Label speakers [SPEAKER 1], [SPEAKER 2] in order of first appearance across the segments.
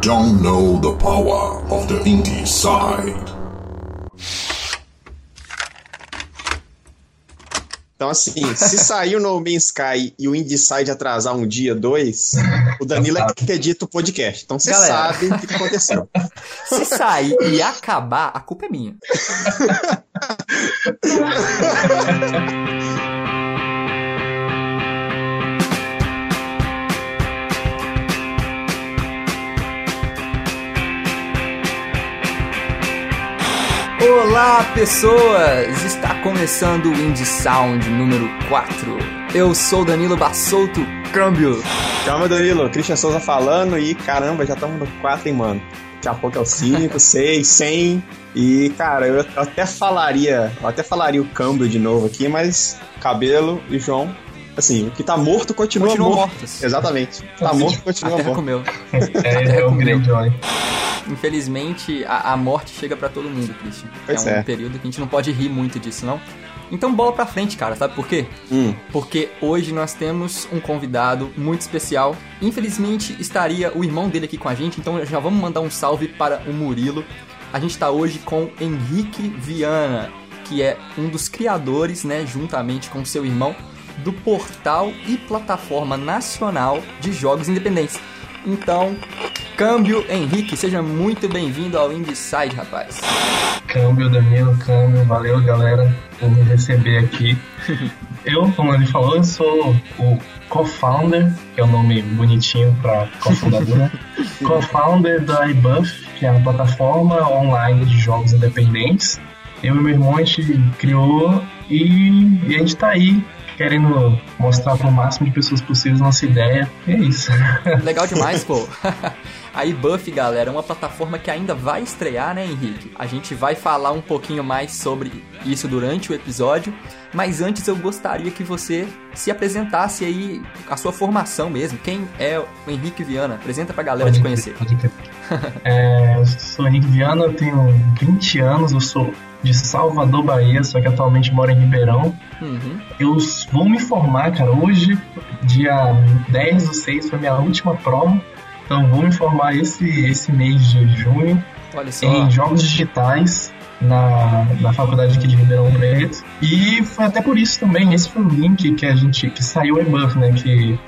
[SPEAKER 1] don't know the power of the indie side.
[SPEAKER 2] Então, assim, se sair o No Man's Sky e o Inside atrasar um dia, dois, o Danilo é que edita o podcast. Então você sabe o que aconteceu.
[SPEAKER 3] Se sair e acabar, a culpa é minha. Olá, pessoas! Está começando o Indie Sound número 4. Eu sou Danilo Bassolto, câmbio.
[SPEAKER 2] Calma, Danilo. Christian Souza falando e caramba, já estamos no 4, hein, mano? Daqui a pouco é o 5, 6, 100. E, cara, eu até falaria, eu até falaria o câmbio de novo aqui, mas Cabelo e João assim, o que tá morto continua,
[SPEAKER 3] continua
[SPEAKER 2] morto.
[SPEAKER 3] Mortos.
[SPEAKER 2] Exatamente. Tá morto continua
[SPEAKER 3] Até
[SPEAKER 2] morto.
[SPEAKER 3] comeu.
[SPEAKER 4] É, é o grande Johnny.
[SPEAKER 3] Infelizmente, a, a morte chega pra todo mundo, Christian.
[SPEAKER 2] Pois
[SPEAKER 3] é um
[SPEAKER 2] é.
[SPEAKER 3] período que a gente não pode rir muito disso, não. Então, bola pra frente, cara, sabe por quê?
[SPEAKER 2] Hum.
[SPEAKER 3] Porque hoje nós temos um convidado muito especial. Infelizmente, estaria o irmão dele aqui com a gente, então já vamos mandar um salve para o Murilo. A gente tá hoje com Henrique Viana, que é um dos criadores, né, juntamente com seu irmão, do portal e plataforma nacional de jogos independentes. Então, câmbio Henrique, seja muito bem-vindo ao Indieside, rapaz.
[SPEAKER 4] Câmbio, Danilo, câmbio, valeu galera por me receber aqui. Eu, como ele falou, eu sou o co-founder, que é o nome bonitinho para cofundador, né? Co-founder da iBuff, que é uma plataforma online de jogos independentes. Eu e meu irmão a gente criou e, e a gente tá aí querendo mostrar para o máximo de pessoas possíveis nossa ideia. E é isso.
[SPEAKER 3] Legal demais, pô. A eBuff, galera, é uma plataforma que ainda vai estrear, né, Henrique? A gente vai falar um pouquinho mais sobre isso durante o episódio, mas antes eu gostaria que você se apresentasse aí a sua formação mesmo. Quem é o Henrique Viana? Apresenta pra galera te conhecer.
[SPEAKER 4] Pode. É, eu sou Henrique Viana, eu tenho 20 anos, eu sou de Salvador, Bahia, só que atualmente moro em Ribeirão.
[SPEAKER 3] Uhum.
[SPEAKER 4] Eu vou me formar, cara, hoje, dia 10 do 6, foi minha última prova. Então vou me formar esse, esse mês de junho em jogos digitais na, na faculdade aqui de Ribeirão Preto. E foi até por isso também, esse foi o link que a gente que saiu o eBuff, né? Que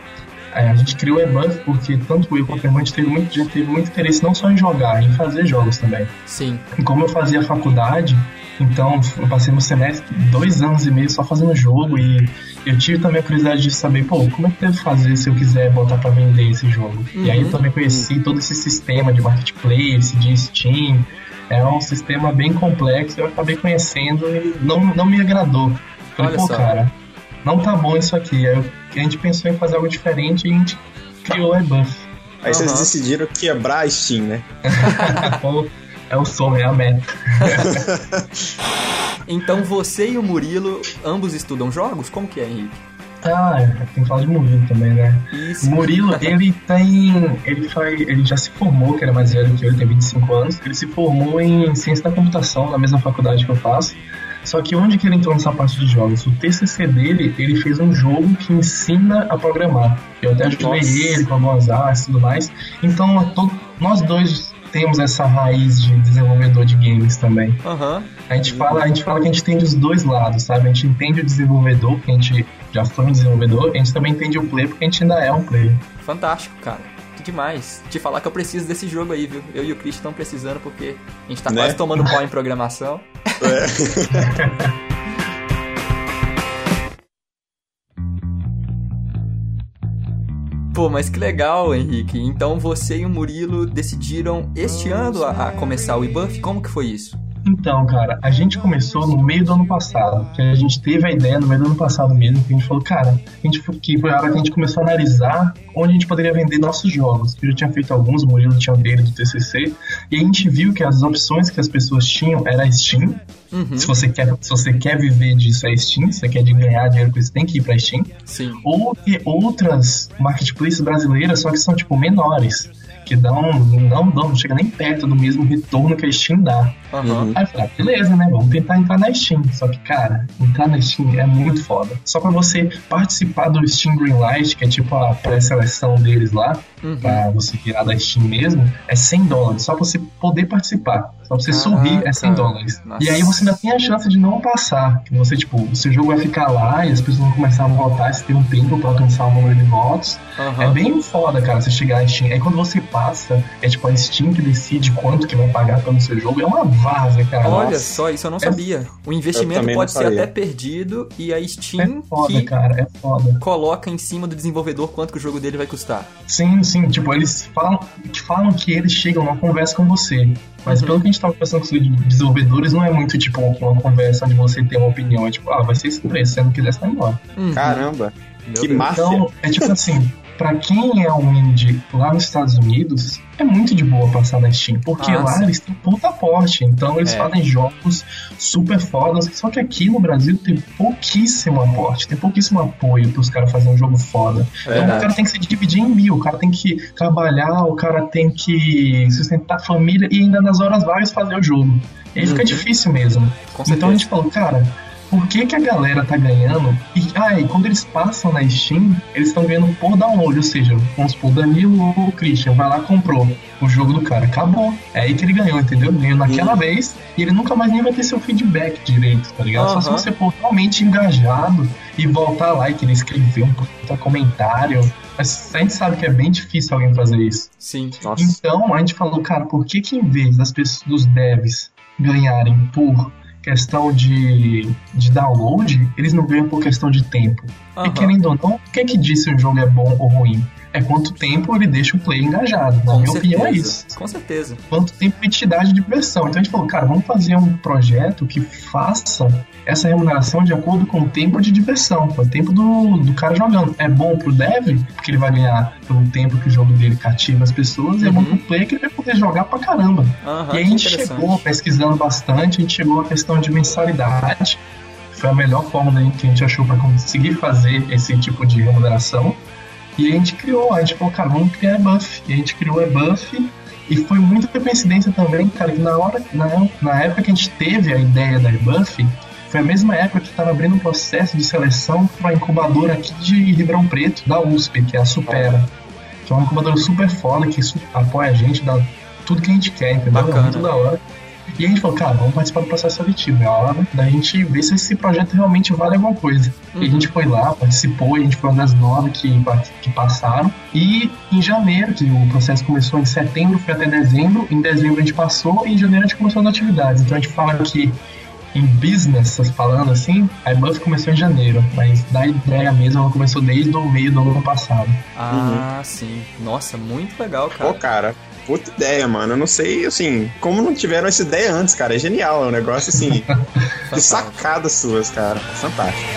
[SPEAKER 4] é, a gente criou o eBuff porque tanto eu quanto a irmã gente teve muito, já teve muito interesse não só em jogar, em fazer jogos também.
[SPEAKER 3] Sim.
[SPEAKER 4] E como eu fazia faculdade, então eu passei no semestre dois anos e meio só fazendo jogo e eu tive também a curiosidade de saber, pô, como é que deve fazer se eu quiser botar pra vender esse jogo? E aí eu também conheci todo esse sistema de marketplace, de Steam. É um sistema bem complexo, eu acabei conhecendo e não, não me agradou. Falei,
[SPEAKER 3] Olha
[SPEAKER 4] pô,
[SPEAKER 3] só.
[SPEAKER 4] cara, não tá bom isso aqui. Aí eu- a gente pensou em fazer algo diferente e a gente criou o eBuff.
[SPEAKER 2] Aí vocês
[SPEAKER 3] Aham.
[SPEAKER 2] decidiram quebrar a Steam, né?
[SPEAKER 4] É o sonho, é a meta.
[SPEAKER 3] Então você e o Murilo ambos estudam jogos? Como que é, Henrique?
[SPEAKER 4] Ah, tem que falar de Murilo também, né?
[SPEAKER 3] Isso.
[SPEAKER 4] Murilo, ele tem. Ele, faz, ele já se formou, que era mais velho que eu, ele tem 25 anos. Ele se formou em ciência da computação, na mesma faculdade que eu faço. Só que onde que ele entrou nessa parte de jogos? O TCC dele, ele fez um jogo que ensina a programar. Eu até ajudei ele com algumas artes e tudo mais. Então, nós dois temos essa raiz de desenvolvedor de games também.
[SPEAKER 3] Aham.
[SPEAKER 4] A gente fala, a gente fala que a gente entende os dois lados, sabe? A gente entende o desenvolvedor, porque a gente já foi um desenvolvedor, e a gente também entende o player, porque a gente ainda é um player.
[SPEAKER 3] Fantástico, cara. Que demais. Te falar que eu preciso desse jogo aí, viu? Eu e o Chris estão precisando porque a gente tá
[SPEAKER 2] Né?
[SPEAKER 3] quase tomando pau em programação. Pô, mas que legal, Henrique. Então você e o Murilo decidiram este ano a, a começar o eBuff? Como que foi isso?
[SPEAKER 4] Então, cara, a gente começou no meio do ano passado. Que a gente teve a ideia no meio do ano passado mesmo, que a gente falou, cara, a gente, que foi a hora que a gente começou a analisar onde a gente poderia vender nossos jogos. Eu já tinha feito alguns, o Murilo tinha o dele do TCC, e a gente viu que as opções que as pessoas tinham era a Steam.
[SPEAKER 3] Uhum.
[SPEAKER 4] Se você quer, se você quer viver disso é Steam, se você quer de ganhar dinheiro com isso, tem que ir pra Steam.
[SPEAKER 3] Sim.
[SPEAKER 4] ou ter outras marketplaces brasileiras, só que são tipo menores, que dão não dão, não chega nem perto do mesmo retorno que a Steam dá.
[SPEAKER 3] Aham.
[SPEAKER 4] Aí eu falei, ah, beleza, né? Vamos tentar entrar na Steam. Só que, cara, entrar na Steam é muito foda. Só pra você participar do Steam Greenlight, que é tipo a pré-seleção deles lá,
[SPEAKER 3] Uhum.
[SPEAKER 4] pra você virar da Steam mesmo, é 100 dólares. Só pra você poder participar. Só pra você subir é 100
[SPEAKER 3] Caraca.
[SPEAKER 4] dólares.
[SPEAKER 3] Nossa.
[SPEAKER 4] E aí você ainda tem a chance de não passar. Que você, tipo, o seu jogo vai ficar lá e as pessoas vão começar a votar. Você tem um tempo pra alcançar o número de votos.
[SPEAKER 3] Aham.
[SPEAKER 4] É bem foda, cara, você chegar na Steam. Aí quando você passa, é tipo a Steam que decide quanto que vai pagar pelo seu jogo. É uma vaza, cara.
[SPEAKER 3] Olha
[SPEAKER 4] Nossa.
[SPEAKER 3] só, isso eu não
[SPEAKER 4] É-
[SPEAKER 3] sabia. O investimento pode ser até perdido e a
[SPEAKER 4] É
[SPEAKER 3] Steam
[SPEAKER 4] foda,
[SPEAKER 3] que
[SPEAKER 4] cara, é foda.
[SPEAKER 3] coloca em cima do desenvolvedor quanto que o jogo dele vai custar.
[SPEAKER 4] Sim, sim, tipo, eles falam que, falam que eles chegam numa conversa com você. Mas
[SPEAKER 3] Uhum.
[SPEAKER 4] pelo que a gente tava conversando com os desenvolvedores, não é muito tipo uma conversa onde você tem uma opinião. É tipo, ah, vai ser esse preço, se você não quiser, você vai embora.
[SPEAKER 3] Uhum.
[SPEAKER 2] Caramba,
[SPEAKER 3] Meu
[SPEAKER 2] que
[SPEAKER 3] Deus.
[SPEAKER 2] máfia.
[SPEAKER 4] Então, é tipo assim, pra quem é um indie lá nos Estados Unidos, é muito de boa passar na Steam, porque
[SPEAKER 3] Ah,
[SPEAKER 4] lá eles têm puta porte, então eles
[SPEAKER 3] É.
[SPEAKER 4] fazem jogos super fodas, só que aqui no Brasil tem pouquíssimo aporte, tem pouquíssimo apoio pros caras fazerem um jogo foda. Então o cara tem que se dividir em mil, o cara tem que trabalhar, o cara tem que sustentar a família e ainda nas horas vagas fazer o jogo. E aí fica
[SPEAKER 3] Uhum.
[SPEAKER 4] difícil mesmo. Então a gente falou, cara, por que, que a galera tá ganhando? E, ah, e quando eles passam na Steam, eles estão ganhando por download, ou seja, vamos supor, o Danilo ou o Christian vai lá comprou o jogo do cara, acabou. É aí que ele ganhou, entendeu? Ganhou naquela vez e ele nunca mais nem vai ter seu feedback direito, tá ligado? Só se você for realmente engajado e voltar lá e querer escrever um puta comentário. Mas a gente sabe que é bem difícil alguém fazer isso.
[SPEAKER 3] Sim.
[SPEAKER 2] Nossa.
[SPEAKER 4] Então a gente falou, cara, por que que em vez das pessoas, dos devs ganharem por questão de, de download, eles não ganham por questão de tempo? E
[SPEAKER 3] Aham.
[SPEAKER 4] querendo ou não, o que que diz se um jogo é bom ou ruim? É quanto tempo ele deixa o player engajado. Na
[SPEAKER 3] Com
[SPEAKER 4] minha
[SPEAKER 3] certeza.
[SPEAKER 4] opinião é isso.
[SPEAKER 3] Com certeza.
[SPEAKER 4] Quanto tempo ele te dá de diversão. Então a gente falou, cara, vamos fazer um projeto que faça essa remuneração de acordo com o tempo de diversão, com o tempo do, do cara jogando. É bom pro dev, porque ele vai ganhar pelo tempo que o jogo dele cativa as pessoas, e é bom
[SPEAKER 3] Uhum.
[SPEAKER 4] pro player que ele vai poder jogar pra caramba.
[SPEAKER 3] Aham,
[SPEAKER 4] e aí a gente chegou pesquisando bastante, a gente chegou à questão de mensalidade. Foi a melhor forma né, que a gente achou para conseguir fazer esse tipo de remuneração. E a gente criou, a gente falou, cara, vamos criar Buff. E a gente criou a Buff. E foi muita coincidência também, cara, que na hora, na, na época que a gente teve a ideia da Buff, foi a mesma época que estava abrindo um processo de seleção para a incubadora aqui de Ribeirão Preto, da USP, que é a Supera. Que é uma incubadora super foda, que apoia a gente, dá tudo que a gente quer, entendeu?
[SPEAKER 3] Bacana.
[SPEAKER 4] É muito da hora. E a gente falou, cara, vamos participar do processo seletivo. É a hora da gente ver se esse projeto realmente vale alguma coisa. E a gente foi lá, participou, a gente foi uma das nove que, que passaram. E em janeiro, que o processo começou em setembro, foi até dezembro. Em dezembro a gente passou e em janeiro a gente começou as atividades. Então a gente fala que em business, falando assim, a Buff começou em janeiro, mas da ideia mesmo ela começou desde o meio do ano passado.
[SPEAKER 3] Ah, sim. Nossa, muito legal,
[SPEAKER 2] Pô,
[SPEAKER 3] cara.
[SPEAKER 2] cara, puta ideia, mano. Eu não sei, assim, como não tiveram essa ideia antes, cara. É genial, é um negócio, assim, de sacadas suas, cara. Fantástico.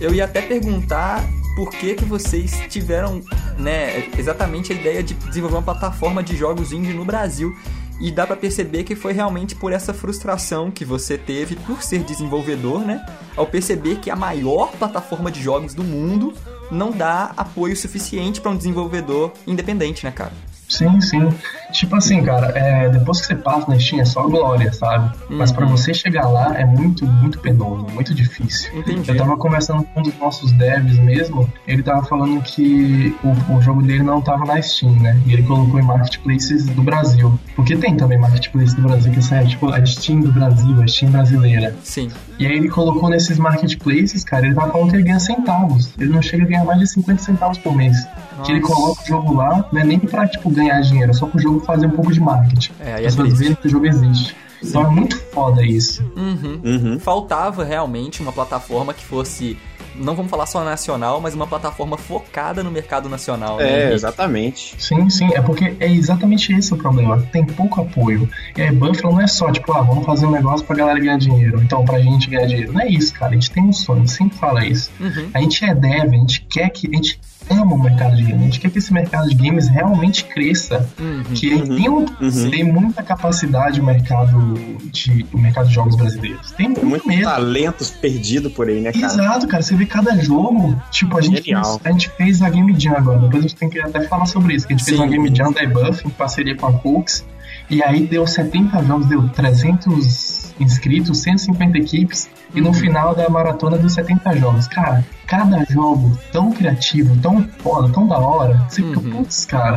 [SPEAKER 3] Eu ia até perguntar por que que vocês tiveram, né, exatamente a ideia de desenvolver uma plataforma de jogos indie no Brasil. E dá pra perceber que foi realmente por essa frustração que você teve por ser desenvolvedor, né? Ao perceber que a maior plataforma de jogos do mundo não dá apoio suficiente pra um desenvolvedor independente, né, cara?
[SPEAKER 4] Sim, sim. Tipo assim, cara, é, depois que você passa na Steam é só glória, sabe? Mas pra
[SPEAKER 3] Uhum.
[SPEAKER 4] você chegar lá é muito, muito penoso, muito difícil.
[SPEAKER 3] Entendi.
[SPEAKER 4] Eu tava conversando com um dos nossos devs mesmo, ele tava falando que o, o jogo dele não tava na Steam, né? E ele colocou em marketplaces do Brasil. Porque tem também marketplace do Brasil, que é tipo a Steam do Brasil, a Steam brasileira.
[SPEAKER 3] Sim.
[SPEAKER 4] E aí ele colocou nesses marketplaces, cara, ele tava falando que ele ganha centavos. Ele não chega a ganhar mais de 50 centavos por mês. Que ele
[SPEAKER 3] Nossa.
[SPEAKER 4] coloca o jogo lá, não é nem pra, tipo, ganhar dinheiro, é só pro jogo fazer um pouco de marketing.
[SPEAKER 3] É, aí é
[SPEAKER 4] As pessoas
[SPEAKER 3] triste.
[SPEAKER 4] verem que o jogo existe. Então é muito foda isso.
[SPEAKER 3] Uhum.
[SPEAKER 2] Uhum.
[SPEAKER 3] Faltava realmente uma plataforma que fosse, não vamos falar só nacional, mas uma plataforma focada no mercado nacional. né,
[SPEAKER 2] É,
[SPEAKER 3] Henrique?
[SPEAKER 2] exatamente.
[SPEAKER 4] Sim, sim, é porque é exatamente esse o problema. Tem pouco apoio. E aí, Buffalo não é só, tipo, ah, vamos fazer um negócio pra galera ganhar dinheiro, então pra gente ganhar dinheiro. Não é isso, cara. A gente tem um sonho, sempre fala isso.
[SPEAKER 3] Uhum.
[SPEAKER 4] A gente é dev, a gente quer que. A gente ama o mercado de games. A gente quer que esse mercado de games realmente cresça.
[SPEAKER 3] Uhum.
[SPEAKER 4] Que ele tem, um-
[SPEAKER 2] Uhum.
[SPEAKER 4] tem muita capacidade o mercado de, o mercado de jogos brasileiros. Tem muito,
[SPEAKER 2] muito
[SPEAKER 4] mesmo.
[SPEAKER 2] talentos perdido por aí, né, cara?
[SPEAKER 4] Exato, cara. Você vê cada jogo. Tipo, a gente, fez, a gente fez a Game Jam agora. Depois a gente tem que até falar sobre isso. Que a gente fez
[SPEAKER 3] Sim.
[SPEAKER 4] uma Game Jam da eBuff em parceria com a Cooks. E aí deu 70 jogos, deu 300 inscritos, 150 equipes. E no
[SPEAKER 3] Uhum.
[SPEAKER 4] final da maratona deu 70 jogos. Cara, cada jogo tão criativo, tão foda, tão da hora. Você fica,
[SPEAKER 3] Uhum.
[SPEAKER 4] putz, cara.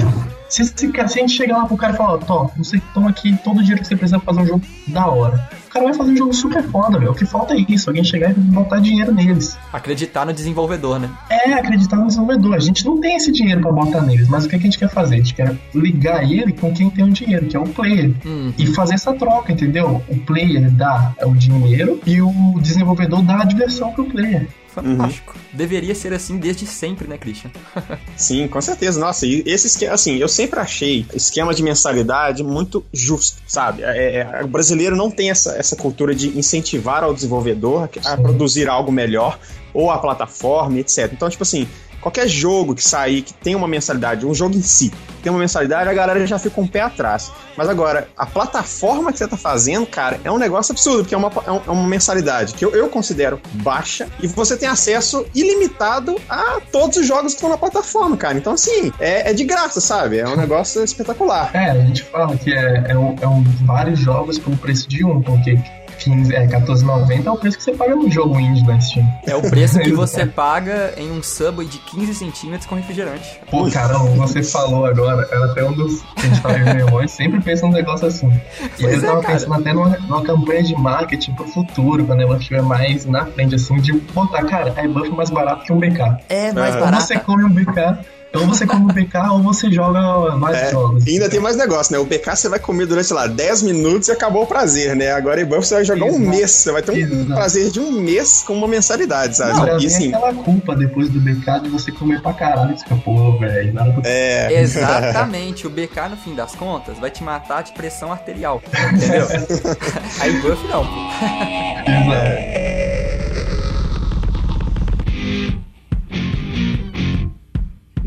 [SPEAKER 4] Se, se, se a gente chegar lá pro cara e falar, Tó, você toma aqui todo o dinheiro que você precisa pra fazer um jogo da hora. O cara vai fazer um jogo super foda, velho. O que falta é isso, alguém chegar e botar dinheiro neles.
[SPEAKER 3] Acreditar no desenvolvedor, né?
[SPEAKER 4] É acreditar no desenvolvedor. A gente não tem esse dinheiro pra botar neles, mas o que, é que a gente quer fazer? A gente quer ligar ele com quem tem o dinheiro, que é o player.
[SPEAKER 3] Hum.
[SPEAKER 4] E fazer essa troca, entendeu? O player dá o dinheiro e o desenvolvedor dá a diversão pro player.
[SPEAKER 3] Fantástico. Deveria ser assim desde sempre, né, Christian?
[SPEAKER 2] Sim, com certeza. Nossa, e esse esquema, assim, eu sempre achei esquema de mensalidade muito justo, sabe? É, é, o brasileiro não tem essa, essa cultura de incentivar ao desenvolvedor a
[SPEAKER 4] Sim.
[SPEAKER 2] produzir algo melhor, ou a plataforma, etc. Então, tipo assim, qualquer jogo que sair que tem uma mensalidade, um jogo em si, tem uma mensalidade, a galera já fica um pé atrás. Mas agora, a plataforma que você tá fazendo, cara, é um negócio absurdo, porque é uma, é é uma mensalidade que eu, eu considero baixa e você tem acesso ilimitado a todos os jogos que estão na plataforma, cara. Então, assim, é, é de graça, sabe? É um negócio espetacular.
[SPEAKER 4] É, a gente fala que é, é, um, é um- vários jogos pelo preço de um, porque 15, é, 14,90 é o preço que você paga no jogo indie da Steam.
[SPEAKER 3] É o preço que você paga em um Subway de 15 centímetros com refrigerante.
[SPEAKER 4] Pô, caramba, você falou agora, era até um dos que a gente fala em reuniões, sempre pensa num negócio assim. E
[SPEAKER 3] Pois
[SPEAKER 4] eu
[SPEAKER 3] é,
[SPEAKER 4] tava pensando até numa, numa campanha de marketing pro futuro, quando ela estiver mais na frente, assim, de botar, cara, a é mais barato que um BK.
[SPEAKER 3] É mais.
[SPEAKER 4] Ou
[SPEAKER 3] barato.
[SPEAKER 4] você come um BK, ou você come um BK, ou você joga mais
[SPEAKER 2] É,
[SPEAKER 4] jogos.
[SPEAKER 2] e ainda tem mais negócio, né? O BK você vai comer durante, sei lá, 10 minutos e acabou o prazer, né? Agora em Buff você vai jogar um
[SPEAKER 4] Exato.
[SPEAKER 2] mês. Você vai ter um
[SPEAKER 4] Exato.
[SPEAKER 2] prazer de um mês com uma mensalidade, sabe?
[SPEAKER 4] Não,
[SPEAKER 2] e assim,
[SPEAKER 4] aquela culpa depois do BK de você comer pra caralho. Você fica, pô, velho, nada pra
[SPEAKER 2] é.
[SPEAKER 3] Exatamente, o BK no fim das contas vai te matar de pressão arterial, entendeu? Aí buff não. pô.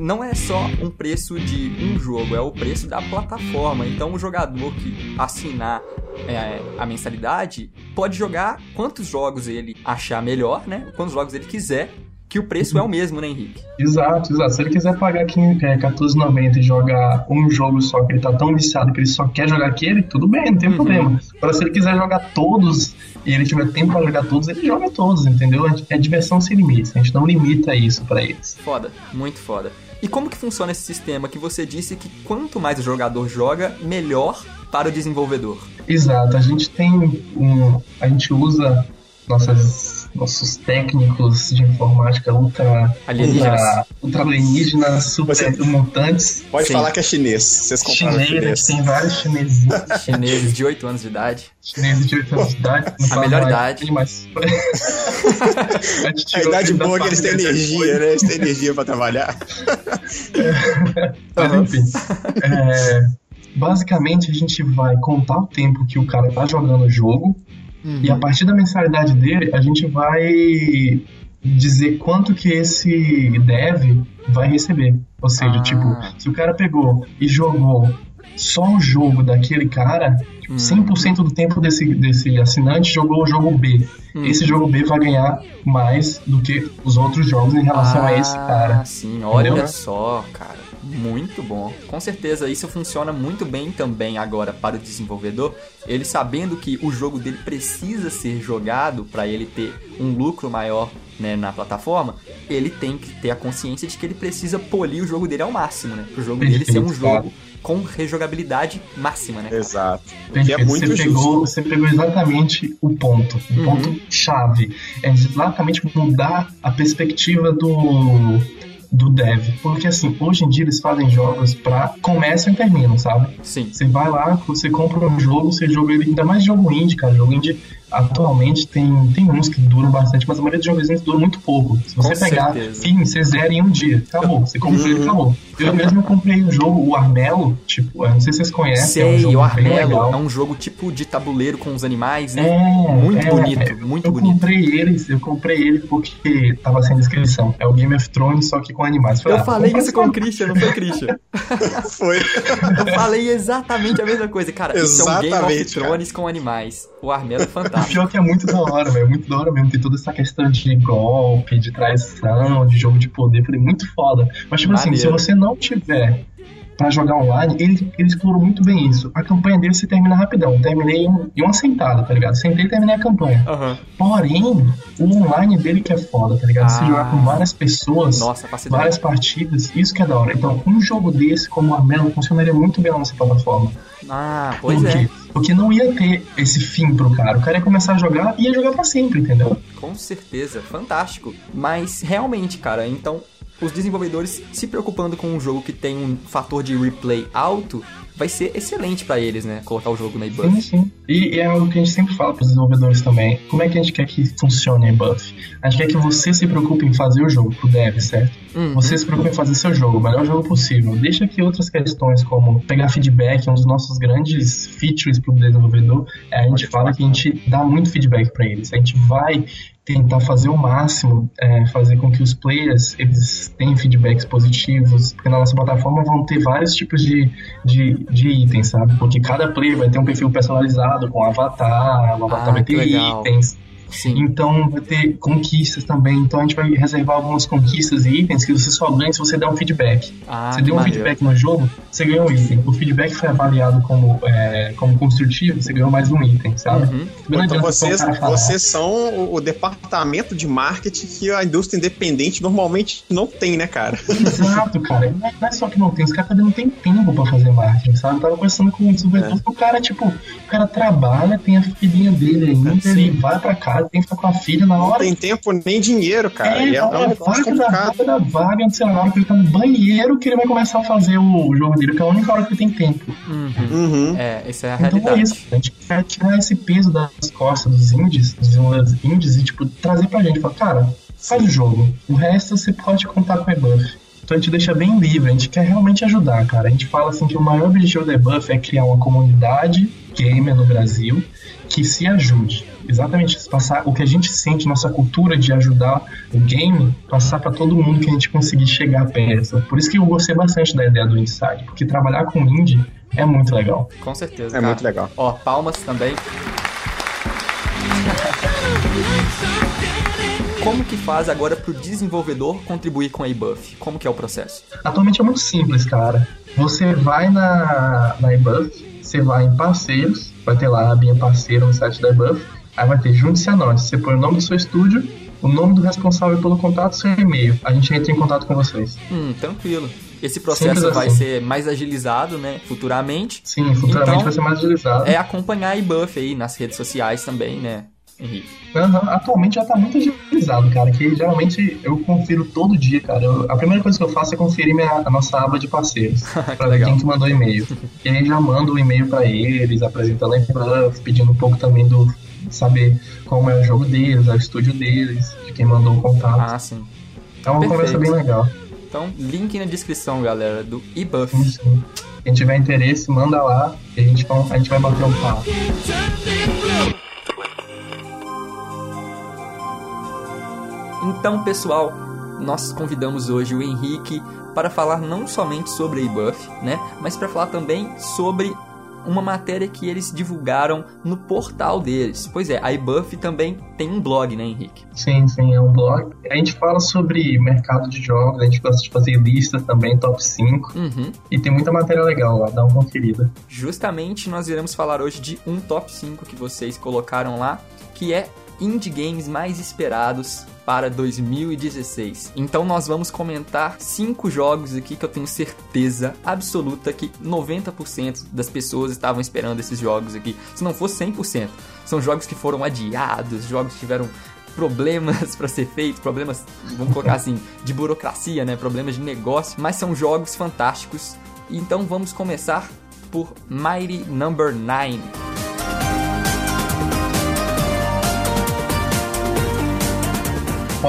[SPEAKER 3] Não é só um preço de um jogo, é o preço da plataforma. Então o jogador que assinar é, a mensalidade pode jogar quantos jogos ele achar melhor, né? Quantos jogos ele quiser, que o preço é o mesmo, né, Henrique?
[SPEAKER 4] Exato, exato. Se ele quiser pagar 15, é, 14,90 e jogar um jogo só, que ele tá tão viciado que ele só quer jogar aquele, tudo bem, não tem
[SPEAKER 3] Uhum.
[SPEAKER 4] problema. Agora, se ele quiser jogar todos e ele tiver tempo pra jogar todos, ele joga todos, entendeu? É diversão sem limites. A gente não limita isso pra eles.
[SPEAKER 3] Foda, muito foda. E como que funciona esse sistema que você disse que quanto mais o jogador joga, melhor para o desenvolvedor?
[SPEAKER 4] Exato, a gente tem um. A gente usa nossas, nossos técnicos de informática ultra.
[SPEAKER 3] Alienígenas.
[SPEAKER 4] Ultra, ultra alienígenas, super
[SPEAKER 2] Você-
[SPEAKER 4] mutantes.
[SPEAKER 2] Pode
[SPEAKER 3] Sim.
[SPEAKER 2] falar que é chinês. Vocês compraram
[SPEAKER 4] Chinês,
[SPEAKER 2] chinês.
[SPEAKER 4] tem vários chineses.
[SPEAKER 3] Chineses de 8 anos de idade.
[SPEAKER 4] chineses de 8 anos de idade.
[SPEAKER 3] A melhor
[SPEAKER 4] mais,
[SPEAKER 3] idade.
[SPEAKER 4] Mas... a,
[SPEAKER 2] A idade boa é que eles têm energia, né? Eles têm energia pra trabalhar.
[SPEAKER 4] Mas enfim. é, basicamente a gente vai contar o tempo que o cara tá jogando o jogo. E a partir da mensalidade dele, a gente vai dizer quanto que esse dev vai receber. Ou seja,
[SPEAKER 3] Ah.
[SPEAKER 4] tipo, se o cara pegou e jogou só o jogo daquele cara, tipo,
[SPEAKER 3] Hum.
[SPEAKER 4] 100% do tempo desse, desse assinante jogou o jogo B.
[SPEAKER 3] Hum.
[SPEAKER 4] Esse jogo B vai ganhar mais do que os outros jogos em relação a esse cara.
[SPEAKER 3] Ah, sim, olha
[SPEAKER 4] Entendeu?
[SPEAKER 3] só, cara. Muito bom. Com certeza isso funciona muito bem também agora para o desenvolvedor. Ele sabendo que o jogo dele precisa ser jogado para ele ter um lucro maior né, na plataforma, ele tem que ter a consciência de que ele precisa polir o jogo dele ao máximo, né? O jogo dele ser um
[SPEAKER 4] Perfeito,
[SPEAKER 3] jogo com rejogabilidade máxima, né?
[SPEAKER 2] Exato. Que é
[SPEAKER 4] Perfeito.
[SPEAKER 2] muito
[SPEAKER 4] você,
[SPEAKER 2] justo.
[SPEAKER 4] pegou, você pegou exatamente o ponto. O
[SPEAKER 3] Uhum.
[SPEAKER 4] ponto chave. É exatamente mudar a perspectiva do, do dev. Porque assim, hoje em dia eles fazem jogos pra começam e terminam, sabe?
[SPEAKER 3] Sim.
[SPEAKER 4] Você vai lá, você compra um jogo, você joga ele, ainda mais jogo indie, cara. Jogo indie, atualmente tem, tem uns que duram bastante, mas a maioria dos jogos duram muito pouco. Se você
[SPEAKER 3] Com
[SPEAKER 4] pegar
[SPEAKER 3] certeza.
[SPEAKER 4] fim, você zera em um dia. Acabou. Você comprou ele, acabou. Eu mesmo comprei o jogo, o Armelo, tipo, eu não sei se vocês conhecem. é um
[SPEAKER 3] Sei,
[SPEAKER 4] jogo
[SPEAKER 3] o Armelo é um jogo tipo de tabuleiro com os animais, né?
[SPEAKER 4] É,
[SPEAKER 3] muito
[SPEAKER 4] é,
[SPEAKER 3] bonito,
[SPEAKER 4] é.
[SPEAKER 3] muito
[SPEAKER 4] eu
[SPEAKER 3] bonito.
[SPEAKER 4] comprei ele, eu comprei ele porque tava sem descrição. É o Game of Thrones, só que com animais.
[SPEAKER 3] Eu
[SPEAKER 4] ah,
[SPEAKER 3] falei isso com o Christian, não foi, Christian?
[SPEAKER 2] Foi.
[SPEAKER 3] Eu falei exatamente a mesma coisa. Cara, isso é um Game of
[SPEAKER 2] Exatamente, cara.
[SPEAKER 3] Thrones com animais. O Armelo é
[SPEAKER 4] O pior que é muito da hora, velho. Muito da hora mesmo. Tem toda essa questão de golpe, de traição, de jogo de poder. Falei, muito foda. Mas, tipo assim, se
[SPEAKER 3] Maneiro.
[SPEAKER 4] você não tiver pra jogar online, ele, ele explorou muito bem isso. A campanha dele você termina rapidão. Terminei em, em uma sentada, tá ligado? Sentei e terminei a campanha.
[SPEAKER 3] Aham.
[SPEAKER 4] Porém, o online dele que é foda, tá ligado?
[SPEAKER 3] Ah.
[SPEAKER 4] Você jogar com várias pessoas.
[SPEAKER 3] Nossa,
[SPEAKER 4] Várias partidas, isso que é da hora. Então, um jogo desse, como o Armelo, funcionaria muito bem na nossa plataforma.
[SPEAKER 3] Ah, pois
[SPEAKER 4] Por
[SPEAKER 3] é.
[SPEAKER 4] Porque não ia ter esse fim pro cara. O cara ia começar a jogar e ia jogar pra sempre, entendeu?
[SPEAKER 3] Com certeza, fantástico. Mas realmente, cara, então os desenvolvedores se preocupando com um jogo que tem um fator de replay alto, vai ser excelente pra eles, né? Colocar o jogo na
[SPEAKER 4] Sim,
[SPEAKER 3] eBuff.
[SPEAKER 4] sim. E, e é algo que a gente sempre fala pros desenvolvedores também. Como é que a gente quer que funcione a Buff? A gente quer que você se preocupe em fazer o jogo, pro dev, certo?
[SPEAKER 3] Uhum.
[SPEAKER 4] Você se preocupe em fazer seu jogo, o melhor jogo possível. Deixa que outras questões, como pegar feedback, um dos nossos grandes features pro desenvolvedor, é a gente fala que a gente dá muito feedback para eles. A gente vai tentar fazer o máximo, é, fazer com que os players eles tenham feedbacks positivos, porque na nossa plataforma vão ter vários tipos de, de, de itens, sabe? Porque cada player vai ter um perfil personalizado com avatar, o avatar
[SPEAKER 3] Ah,
[SPEAKER 4] vai ter itens.
[SPEAKER 3] Sim.
[SPEAKER 4] Então vai ter conquistas também. Então a gente vai reservar algumas conquistas e itens que você só ganha se você der um feedback.
[SPEAKER 3] Ah,
[SPEAKER 4] você deu um
[SPEAKER 3] maneiro.
[SPEAKER 4] feedback no jogo, você ganhou um item. O feedback foi avaliado como, é, como construtivo, você ganhou mais um item, sabe?
[SPEAKER 3] Uhum.
[SPEAKER 2] Então vocês, vocês são o, departamento de marketing que a indústria independente normalmente não tem, né, cara?
[SPEAKER 4] Exato, cara. Não é, é só que não tem, os caras também não tem tempo pra fazer marketing, sabe? Eu tava conversando com um desenvolvedor, o cara, tipo, o cara trabalha, tem a filhinha dele ainda, ele vai pra casa, tem que ficar com a filha na
[SPEAKER 2] Não
[SPEAKER 4] hora.
[SPEAKER 2] tem tempo nem dinheiro, cara.
[SPEAKER 4] É,
[SPEAKER 2] E é, é um
[SPEAKER 4] é
[SPEAKER 2] negócio
[SPEAKER 4] da
[SPEAKER 2] complicado.
[SPEAKER 4] vaga da vaga, sei lá, na hora que ele tá no banheiro que ele vai começar a fazer o jogo dele, que é a única hora que ele tem tempo.
[SPEAKER 3] Uhum.
[SPEAKER 2] Uhum.
[SPEAKER 3] É, essa é a
[SPEAKER 4] Então é
[SPEAKER 3] realidade.
[SPEAKER 4] isso, a gente quer tirar esse peso das costas dos indies, dos indies, e tipo, trazer pra gente, falar, cara, faz o jogo, o resto você pode contar com o eBuff. Então a gente deixa bem livre, a gente quer realmente ajudar, cara. A gente fala assim que o maior objetivo do eBuff é criar uma comunidade gamer no Brasil que se ajude. Exatamente isso, passar o que a gente sente, nossa cultura de ajudar o game, passar pra todo mundo que a gente conseguir chegar perto. Por isso que eu gostei bastante da ideia do Inside, porque trabalhar com indie é muito legal.
[SPEAKER 3] Com certeza.
[SPEAKER 2] É
[SPEAKER 3] cara.
[SPEAKER 2] muito legal.
[SPEAKER 3] Ó, palmas também. Como que faz agora pro desenvolvedor contribuir com a eBuff? Como que é o processo?
[SPEAKER 4] Atualmente é muito simples, cara. Você vai na, na eBuff, você vai em parceiros, vai ter lá a abinha parceiro no site da eBuff, aí vai ter junte-se a nós. Você põe o nome do seu estúdio, o nome do responsável pelo contato, seu e-mail. A gente entra em contato com vocês.
[SPEAKER 3] Hum, tranquilo. Esse processo
[SPEAKER 4] Simples
[SPEAKER 3] vai
[SPEAKER 4] assim.
[SPEAKER 3] ser mais agilizado, né, futuramente.
[SPEAKER 4] Sim, futuramente
[SPEAKER 3] Então,
[SPEAKER 4] vai ser mais agilizado.
[SPEAKER 3] É acompanhar a eBuff aí nas redes sociais também, né, Henrique?
[SPEAKER 4] Aham, Atualmente já tá muito agilizado, cara. Que geralmente eu confiro todo dia, cara. Eu- a primeira coisa que eu faço é conferir minha, a nossa aba de parceiros. pra ver
[SPEAKER 3] legal.
[SPEAKER 4] quem que mandou e-mail. E aí já mando o e-mail pra eles, apresentando a Buff, pedindo um pouco também do saber como é o jogo deles, é o estúdio deles, de quem mandou o contato.
[SPEAKER 3] Ah, sim.
[SPEAKER 4] é uma
[SPEAKER 3] perfeito.
[SPEAKER 4] conversa bem legal.
[SPEAKER 3] Então, link na descrição, galera, do eBuff.
[SPEAKER 4] Quem tiver interesse, manda lá e a gente, a gente vai bater um papo.
[SPEAKER 3] Então, pessoal, nós convidamos hoje o Henrique para falar não somente sobre a eBuff, né, mas para falar também sobre uma matéria que eles divulgaram no portal deles. Pois é, a eBuff também tem um blog, né, Henrique?
[SPEAKER 4] Sim, sim, é um blog. A gente fala sobre mercado de jogos, a gente gosta de fazer listas também, top 5.
[SPEAKER 3] Uhum.
[SPEAKER 4] E tem muita matéria legal lá, dá uma conferida.
[SPEAKER 3] Justamente nós iremos falar hoje de um top 5 que vocês colocaram lá, que é indie games mais esperados para 2016. Então nós vamos comentar cinco jogos aqui que eu tenho certeza absoluta que 90% das pessoas estavam esperando esses jogos aqui. Se não fosse 100%, são jogos que foram adiados, jogos que tiveram problemas para ser feitos, problemas, vamos colocar assim, de burocracia, né, problemas de negócio, mas são jogos fantásticos. Então vamos começar por Mighty Number 9.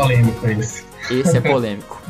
[SPEAKER 4] Polêmico esse.
[SPEAKER 3] Esse é polêmico.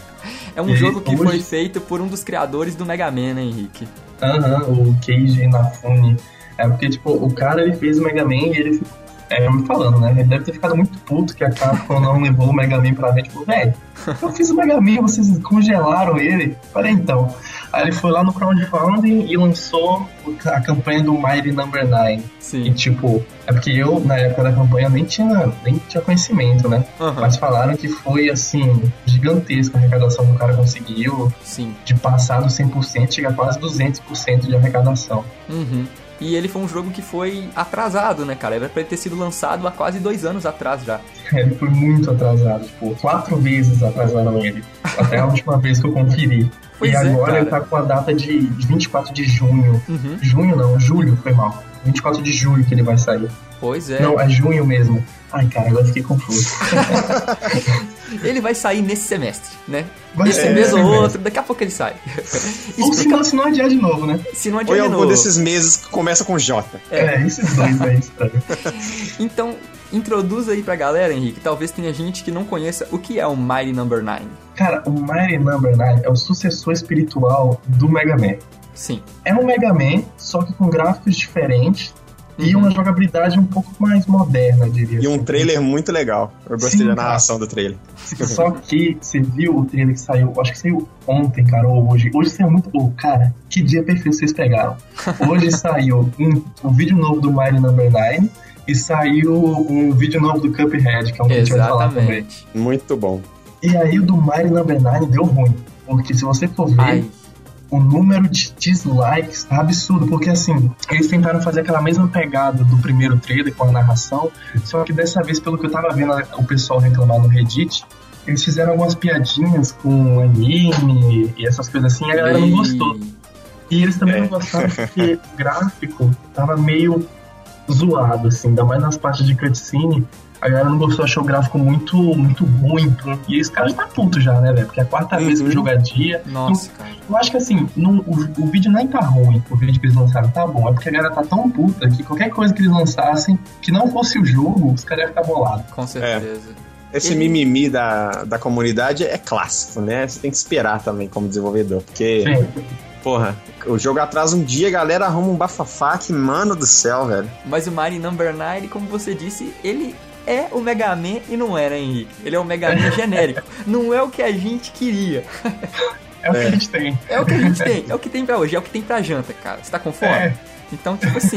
[SPEAKER 3] é um
[SPEAKER 4] E
[SPEAKER 3] jogo que
[SPEAKER 4] hoje-
[SPEAKER 3] foi feito por um dos criadores do Mega Man, né, Henrique?
[SPEAKER 4] Aham, o Keiji Inafune. É porque, tipo, o cara ele fez o Mega Man e ele ficou. É, me falando, né? Ele deve ter ficado muito puto que a Capcom não levou o Mega Man pra frente. Tipo, velho, eu fiz o Mega Man, vocês congelaram ele. Pera aí, então. Aí ele foi lá no crowdfunding e lançou a campanha do Mighty Number 9. E
[SPEAKER 3] Sim.
[SPEAKER 4] tipo, é porque eu, na época da campanha, nem tinha, nem tinha conhecimento, né?
[SPEAKER 3] Aham,
[SPEAKER 4] Mas falaram que foi, assim, gigantesca a arrecadação que o cara conseguiu.
[SPEAKER 3] Sim.
[SPEAKER 4] De passar do 100%, chega a quase 200% de arrecadação.
[SPEAKER 3] Uhum. E ele foi um jogo que foi atrasado, né, cara? Era pra ele ter sido lançado há quase dois anos atrás já.
[SPEAKER 4] Ele foi muito atrasado, tipo, quatro vezes atrasaram ele. Até a última vez que eu conferi.
[SPEAKER 3] Pois
[SPEAKER 4] e
[SPEAKER 3] é,
[SPEAKER 4] agora
[SPEAKER 3] cara.
[SPEAKER 4] ele tá com a data de 24 de junho.
[SPEAKER 3] Uhum.
[SPEAKER 4] Junho não, julho, foi mal. 24 de julho que ele vai sair.
[SPEAKER 3] Pois é.
[SPEAKER 4] Não, é junho mesmo. Ai, cara, agora eu fiquei confuso.
[SPEAKER 3] Ele vai sair nesse semestre, né?
[SPEAKER 4] Vai
[SPEAKER 3] Esse mês
[SPEAKER 4] esse
[SPEAKER 3] ou outro, daqui a pouco ele sai.
[SPEAKER 4] Ou se não, se não adiar de novo, né?
[SPEAKER 3] se não
[SPEAKER 2] Ou em
[SPEAKER 3] adianta de
[SPEAKER 2] algum
[SPEAKER 3] novo.
[SPEAKER 2] desses meses que começa com J.
[SPEAKER 4] É, esses dois aí, estranho.
[SPEAKER 3] Então, introduz aí pra galera, Henrique. Talvez tenha gente que não conheça o que é o Mighty Number 9.
[SPEAKER 4] Cara, o Mighty Number 9 é o sucessor espiritual do Mega Man.
[SPEAKER 3] Sim.
[SPEAKER 4] É um Mega Man, só que com gráficos diferentes e
[SPEAKER 3] Uhum.
[SPEAKER 4] uma jogabilidade um pouco mais moderna, eu diria.
[SPEAKER 2] E um
[SPEAKER 4] assim.
[SPEAKER 2] trailer muito legal. Eu gostei
[SPEAKER 4] Sim,
[SPEAKER 2] da
[SPEAKER 4] cara.
[SPEAKER 2] narração do trailer.
[SPEAKER 4] Só que você viu o trailer que saiu, acho que saiu ontem, cara, ou hoje. Hoje saiu muito. Oh, cara, que dia perfeito vocês pegaram. Hoje saiu um, um vídeo novo do Mighty Number 9 e saiu um vídeo novo do Cuphead, que é um que a gente vai falar também.
[SPEAKER 3] Exatamente.
[SPEAKER 2] Muito bom.
[SPEAKER 4] E aí o do Mighty Number 9 deu ruim. Porque se você for ver,
[SPEAKER 3] Ai,
[SPEAKER 4] o número de dislikes tá absurdo, porque assim, eles tentaram fazer aquela mesma pegada do primeiro trailer com a narração, só que dessa vez, pelo que eu tava vendo o pessoal reclamar no Reddit, eles fizeram algumas piadinhas com anime e essas coisas assim, e a galera não
[SPEAKER 3] e-
[SPEAKER 4] gostou. E eles também
[SPEAKER 2] É.
[SPEAKER 4] não gostaram porque o gráfico tava meio zoado, assim, ainda mais nas partes de cutscene. A galera não gostou, achou o gráfico muito, muito ruim. E esse cara já tá puto já, né, velho? Porque é a quarta vez que
[SPEAKER 2] Uhum.
[SPEAKER 4] o jogo é dia.
[SPEAKER 3] Nossa, cara.
[SPEAKER 4] Eu acho que assim, no- o, o vídeo nem tá ruim, o vídeo que eles lançaram tá bom. É porque a galera tá tão puta que qualquer coisa que eles lançassem que não fosse o jogo, os caras iam ficar bolados.
[SPEAKER 3] Com certeza.
[SPEAKER 2] Esse
[SPEAKER 3] Ele-
[SPEAKER 2] mimimi da, da comunidade é clássico, né? Você tem que esperar também como desenvolvedor. Porque,
[SPEAKER 4] Sim.
[SPEAKER 2] Porra, o jogo atrasa um dia, a galera arruma um bafafá que, mano do céu, velho.
[SPEAKER 3] Mas o Mighty Number 9, como você disse, ele é o Mega Man e não era, Henrique. Ele é o Mega Man genérico. Não é o que a gente queria.
[SPEAKER 4] É o que
[SPEAKER 2] É.
[SPEAKER 4] a gente tem.
[SPEAKER 3] É o que a gente tem. É o que tem pra hoje. É o que tem pra janta, cara. Você tá com fome?
[SPEAKER 4] É.
[SPEAKER 3] Então, tipo assim,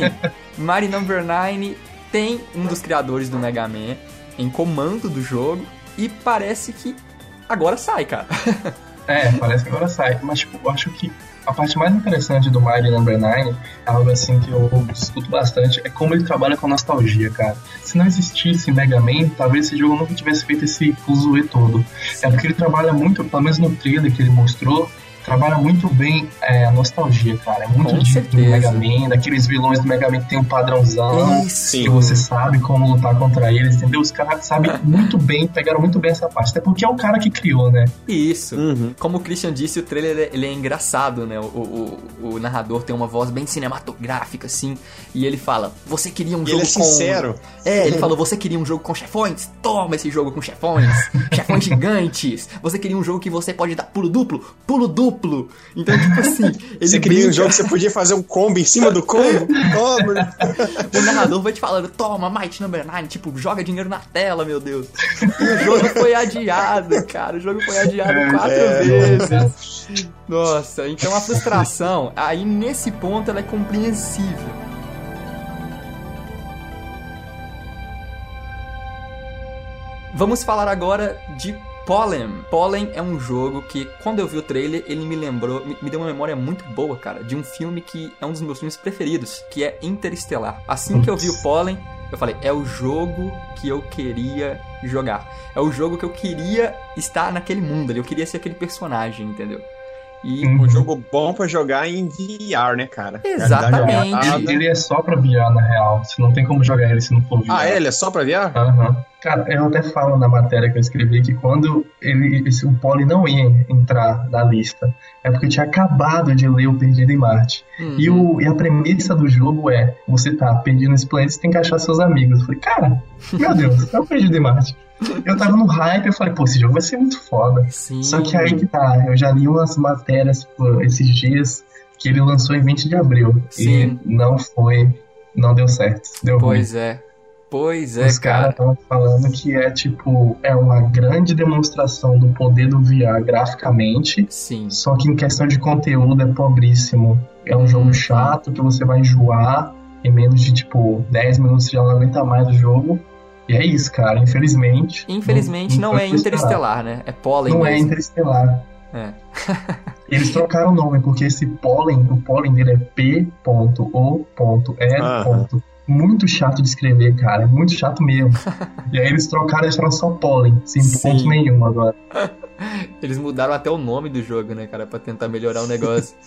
[SPEAKER 3] Mighty Number 9 tem um dos criadores do Mega Man em comando do jogo e parece que agora sai, cara.
[SPEAKER 4] É, parece que agora sai. Mas, tipo, eu acho que a parte mais interessante do Mighty Number 9, algo assim que eu escuto bastante, é como ele trabalha com nostalgia, cara. Se não existisse Mega Man, talvez esse jogo nunca tivesse feito esse fuzuê todo. É porque ele trabalha muito, pelo menos no trailer que ele mostrou, trabalha muito bem é, a nostalgia, cara. É muito de, do. Mega Man, daqueles vilões do Mega Man que tem um padrãozão.
[SPEAKER 3] Isso.
[SPEAKER 4] Que você sabe como lutar contra eles, entendeu? Os caras sabem muito bem, pegaram muito bem essa parte. Até porque é o cara que criou, né?
[SPEAKER 3] Isso.
[SPEAKER 2] Uhum.
[SPEAKER 3] Como o Christian disse, o trailer ele é- ele é engraçado, né? O, o, o- narrador tem uma voz bem cinematográfica, assim, e ele fala: Você queria um
[SPEAKER 2] E
[SPEAKER 3] jogo
[SPEAKER 2] ele é
[SPEAKER 3] com.
[SPEAKER 2] sincero.
[SPEAKER 3] É, ele falou: Você queria um jogo com chefões? Toma esse jogo com chefões! chefões gigantes! Você queria um jogo que você pode dar pulo duplo? Pulo duplo! Então, tipo assim, ele
[SPEAKER 2] Você queria um jogo que você podia fazer um combo em cima do combo? Toma.
[SPEAKER 3] O narrador vai te falando, toma, Might Number 9, tipo, joga dinheiro na tela, meu Deus. E o jogo foi adiado, cara. O jogo foi adiado quatro
[SPEAKER 2] é,
[SPEAKER 3] vezes. Nossa, então a frustração, aí nesse ponto ela é compreensível. Vamos falar agora de Pollen. Pollen é um jogo que, quando eu vi o trailer, ele me lembrou, me, deu uma memória muito boa, cara, de um filme que é um dos meus filmes preferidos, que é Interestelar. Assim que eu vi o Pollen, eu falei, é o jogo que eu queria jogar. É o jogo que eu queria estar naquele mundo ali, eu queria ser aquele personagem, entendeu? E
[SPEAKER 4] Uhum.
[SPEAKER 2] Um jogo bom pra jogar em VR, né, cara?
[SPEAKER 3] Exatamente.
[SPEAKER 4] Ele, ele é só pra VR, na real. Você não tem como jogar ele se não for VR.
[SPEAKER 2] Ah? Ele é só pra VR?
[SPEAKER 4] Aham. Cara, eu até falo na matéria que eu escrevi que quando ele, esse, o Poli não ia entrar na lista, é porque eu tinha acabado de ler o Perdido em Marte.
[SPEAKER 3] Uhum.
[SPEAKER 4] E, o, e a premissa do jogo é: você tá perdido nesse planeta, você tem que achar seus amigos. Eu falei, cara, meu Deus, é o Perdido em Marte. Eu tava no hype, eu falei, pô, esse jogo vai ser muito foda.
[SPEAKER 3] Sim.
[SPEAKER 4] Só que aí que tá, eu já li umas matérias pô, esses dias que ele lançou em 20 de abril.
[SPEAKER 3] Sim.
[SPEAKER 4] E não foi, não deu certo. Deu ruim.
[SPEAKER 3] Pois é. Pois é,
[SPEAKER 4] Os caras
[SPEAKER 3] cara.
[SPEAKER 4] estavam falando que é tipo, é uma grande demonstração do poder do VR graficamente,
[SPEAKER 3] Sim.
[SPEAKER 4] só que em questão de conteúdo é pobríssimo. É um
[SPEAKER 3] Uhum.
[SPEAKER 4] jogo chato que você vai enjoar em menos de tipo 10 minutos já não aguenta mais o jogo. E é isso, cara, infelizmente.
[SPEAKER 3] Infelizmente não,
[SPEAKER 4] foi
[SPEAKER 3] é interestelar, né? É pólen
[SPEAKER 4] Não é
[SPEAKER 3] mesmo.
[SPEAKER 4] interestelar.
[SPEAKER 3] É.
[SPEAKER 4] Eles trocaram o nome porque esse pólen, o pólen dele é P.O.E.
[SPEAKER 2] Aham.
[SPEAKER 4] Muito chato de escrever, cara. É muito chato mesmo. e aí eles trocaram e deixaram só pólen, sem
[SPEAKER 3] Sim.
[SPEAKER 4] ponto nenhum agora.
[SPEAKER 3] Eles mudaram até o nome do jogo, né, cara, Pra tentar melhorar o negócio.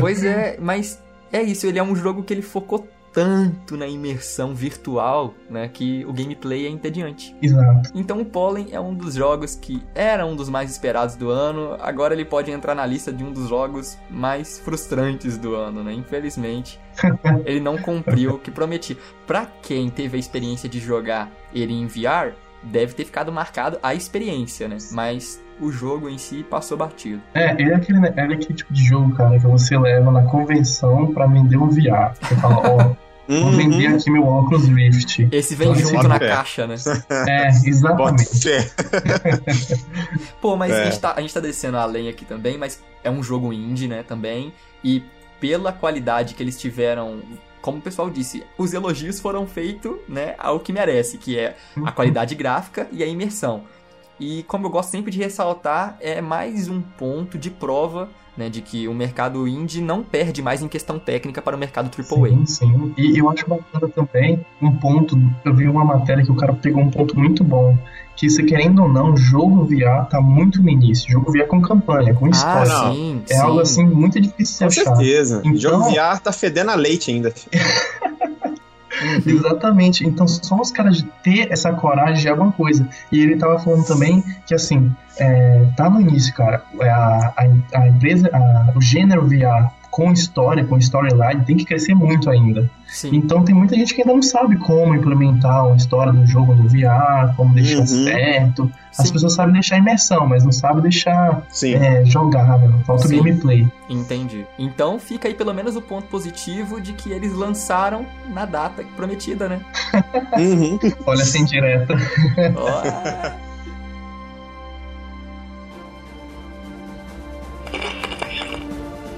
[SPEAKER 3] pois é, mas é isso, ele é um jogo que ele focou tanto na imersão virtual, né, que o gameplay é entediante.
[SPEAKER 4] Exato.
[SPEAKER 3] Então o Pollen é um dos jogos que era um dos mais esperados do ano, agora ele pode entrar na lista de um dos jogos mais frustrantes do ano, né? Infelizmente, ele não cumpriu o que prometia. Pra quem teve a experiência de jogar ele em VR, deve ter ficado marcado a experiência, né? Mas o jogo em si passou batido.
[SPEAKER 4] É, ele é, aquele, ele é aquele tipo de jogo, cara, que você leva na convenção pra vender um VR. Você fala, ó, vou vender
[SPEAKER 2] Uhum.
[SPEAKER 4] aqui meu óculos Rift.
[SPEAKER 3] Esse vem
[SPEAKER 4] Pode
[SPEAKER 3] junto na
[SPEAKER 2] É.
[SPEAKER 3] caixa, né?
[SPEAKER 4] É, exatamente.
[SPEAKER 3] Pô, mas
[SPEAKER 2] É.
[SPEAKER 3] a, gente tá, a gente tá descendo a lenha aqui também, mas é um jogo indie, né, também. E pela qualidade que eles tiveram, como o pessoal disse, os elogios foram feitos, né, ao que merece, que é a qualidade gráfica e a imersão. E como eu gosto sempre de ressaltar, é mais um ponto de prova, né, de que o mercado indie não perde mais em questão técnica para o mercado AAA.
[SPEAKER 4] Sim, sim. E eu acho bacana também um ponto. Eu vi uma matéria que o cara pegou um ponto muito bom. Que se querendo ou não, o jogo VR tá muito no início. Jogo VR com campanha, com
[SPEAKER 3] Ah,
[SPEAKER 4] história.
[SPEAKER 2] não.
[SPEAKER 3] sim,
[SPEAKER 4] é
[SPEAKER 3] sim.
[SPEAKER 4] algo assim muito difícil
[SPEAKER 2] Com
[SPEAKER 4] de achar.
[SPEAKER 2] certeza.
[SPEAKER 4] Então-
[SPEAKER 2] Jogo VR tá fedendo a leite ainda.
[SPEAKER 3] Uhum.
[SPEAKER 4] Exatamente. Então, só os caras de ter essa coragem de alguma coisa. E ele tava falando também que, assim, é, tá no início, cara. É, A, a, a empresa, a- o gênero VR com história, com storyline, tem que crescer muito ainda.
[SPEAKER 3] Sim.
[SPEAKER 4] Então, tem muita gente que ainda não sabe como implementar uma história do jogo no VR, como deixar
[SPEAKER 2] Uhum.
[SPEAKER 4] certo. As
[SPEAKER 3] Sim.
[SPEAKER 4] pessoas sabem deixar imersão, mas não sabem deixar é, jogável. Falta o
[SPEAKER 3] Sim.
[SPEAKER 4] gameplay.
[SPEAKER 3] Entendi. Então fica aí pelo menos o ponto positivo de que eles lançaram na data prometida, né?
[SPEAKER 2] Uhum.
[SPEAKER 4] Olha assim direta.
[SPEAKER 3] Ó.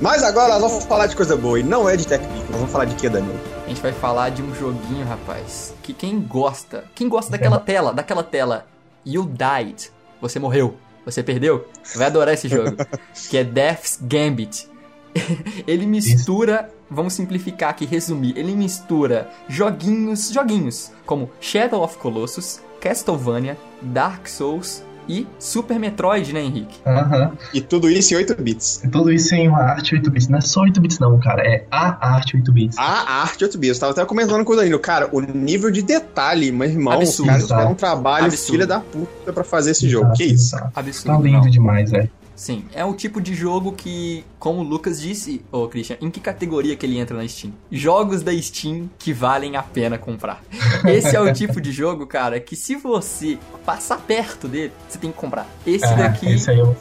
[SPEAKER 2] Mas agora nós vamos falar de coisa boa. E não é de TechPix. Nós vamos falar de quê, Danilo?
[SPEAKER 3] A gente vai falar de um joguinho, rapaz, que quem gosta, quem gosta daquela tela, daquela tela, You Died, você morreu, você perdeu, vai adorar esse jogo, que é Death's Gambit. ele mistura, vamos simplificar aqui, resumir, ele mistura joguinhos, joguinhos, como Shadow of Colossus, Castlevania, Dark Souls e Super Metroid, né, Henrique?
[SPEAKER 4] Aham.
[SPEAKER 2] E tudo isso em 8 bits.
[SPEAKER 4] Tudo isso em uma arte 8 bits. Não é só 8 bits, não, cara. É a arte 8 bits.
[SPEAKER 2] A arte 8 bits. Eu tava até comentando com o Danilo. Cara, o nível de detalhe, meu irmão,
[SPEAKER 3] Absurdo,
[SPEAKER 2] os caras
[SPEAKER 4] tá?
[SPEAKER 2] tiveram um trabalho
[SPEAKER 3] Absurdo.
[SPEAKER 2] filha da puta pra fazer esse jogo. Que isso?
[SPEAKER 4] Exato.
[SPEAKER 3] Absurdo.
[SPEAKER 4] Tá lindo
[SPEAKER 3] não.
[SPEAKER 4] demais, velho.
[SPEAKER 3] Sim, é o tipo de jogo que, como o Lucas disse, ô Christian, em que categoria que ele entra na Steam? Jogos da Steam que valem a pena comprar. Esse é o tipo de jogo, cara, que se você passar perto dele, você tem que comprar. Esse
[SPEAKER 4] É,
[SPEAKER 3] daqui
[SPEAKER 4] esse aí eu...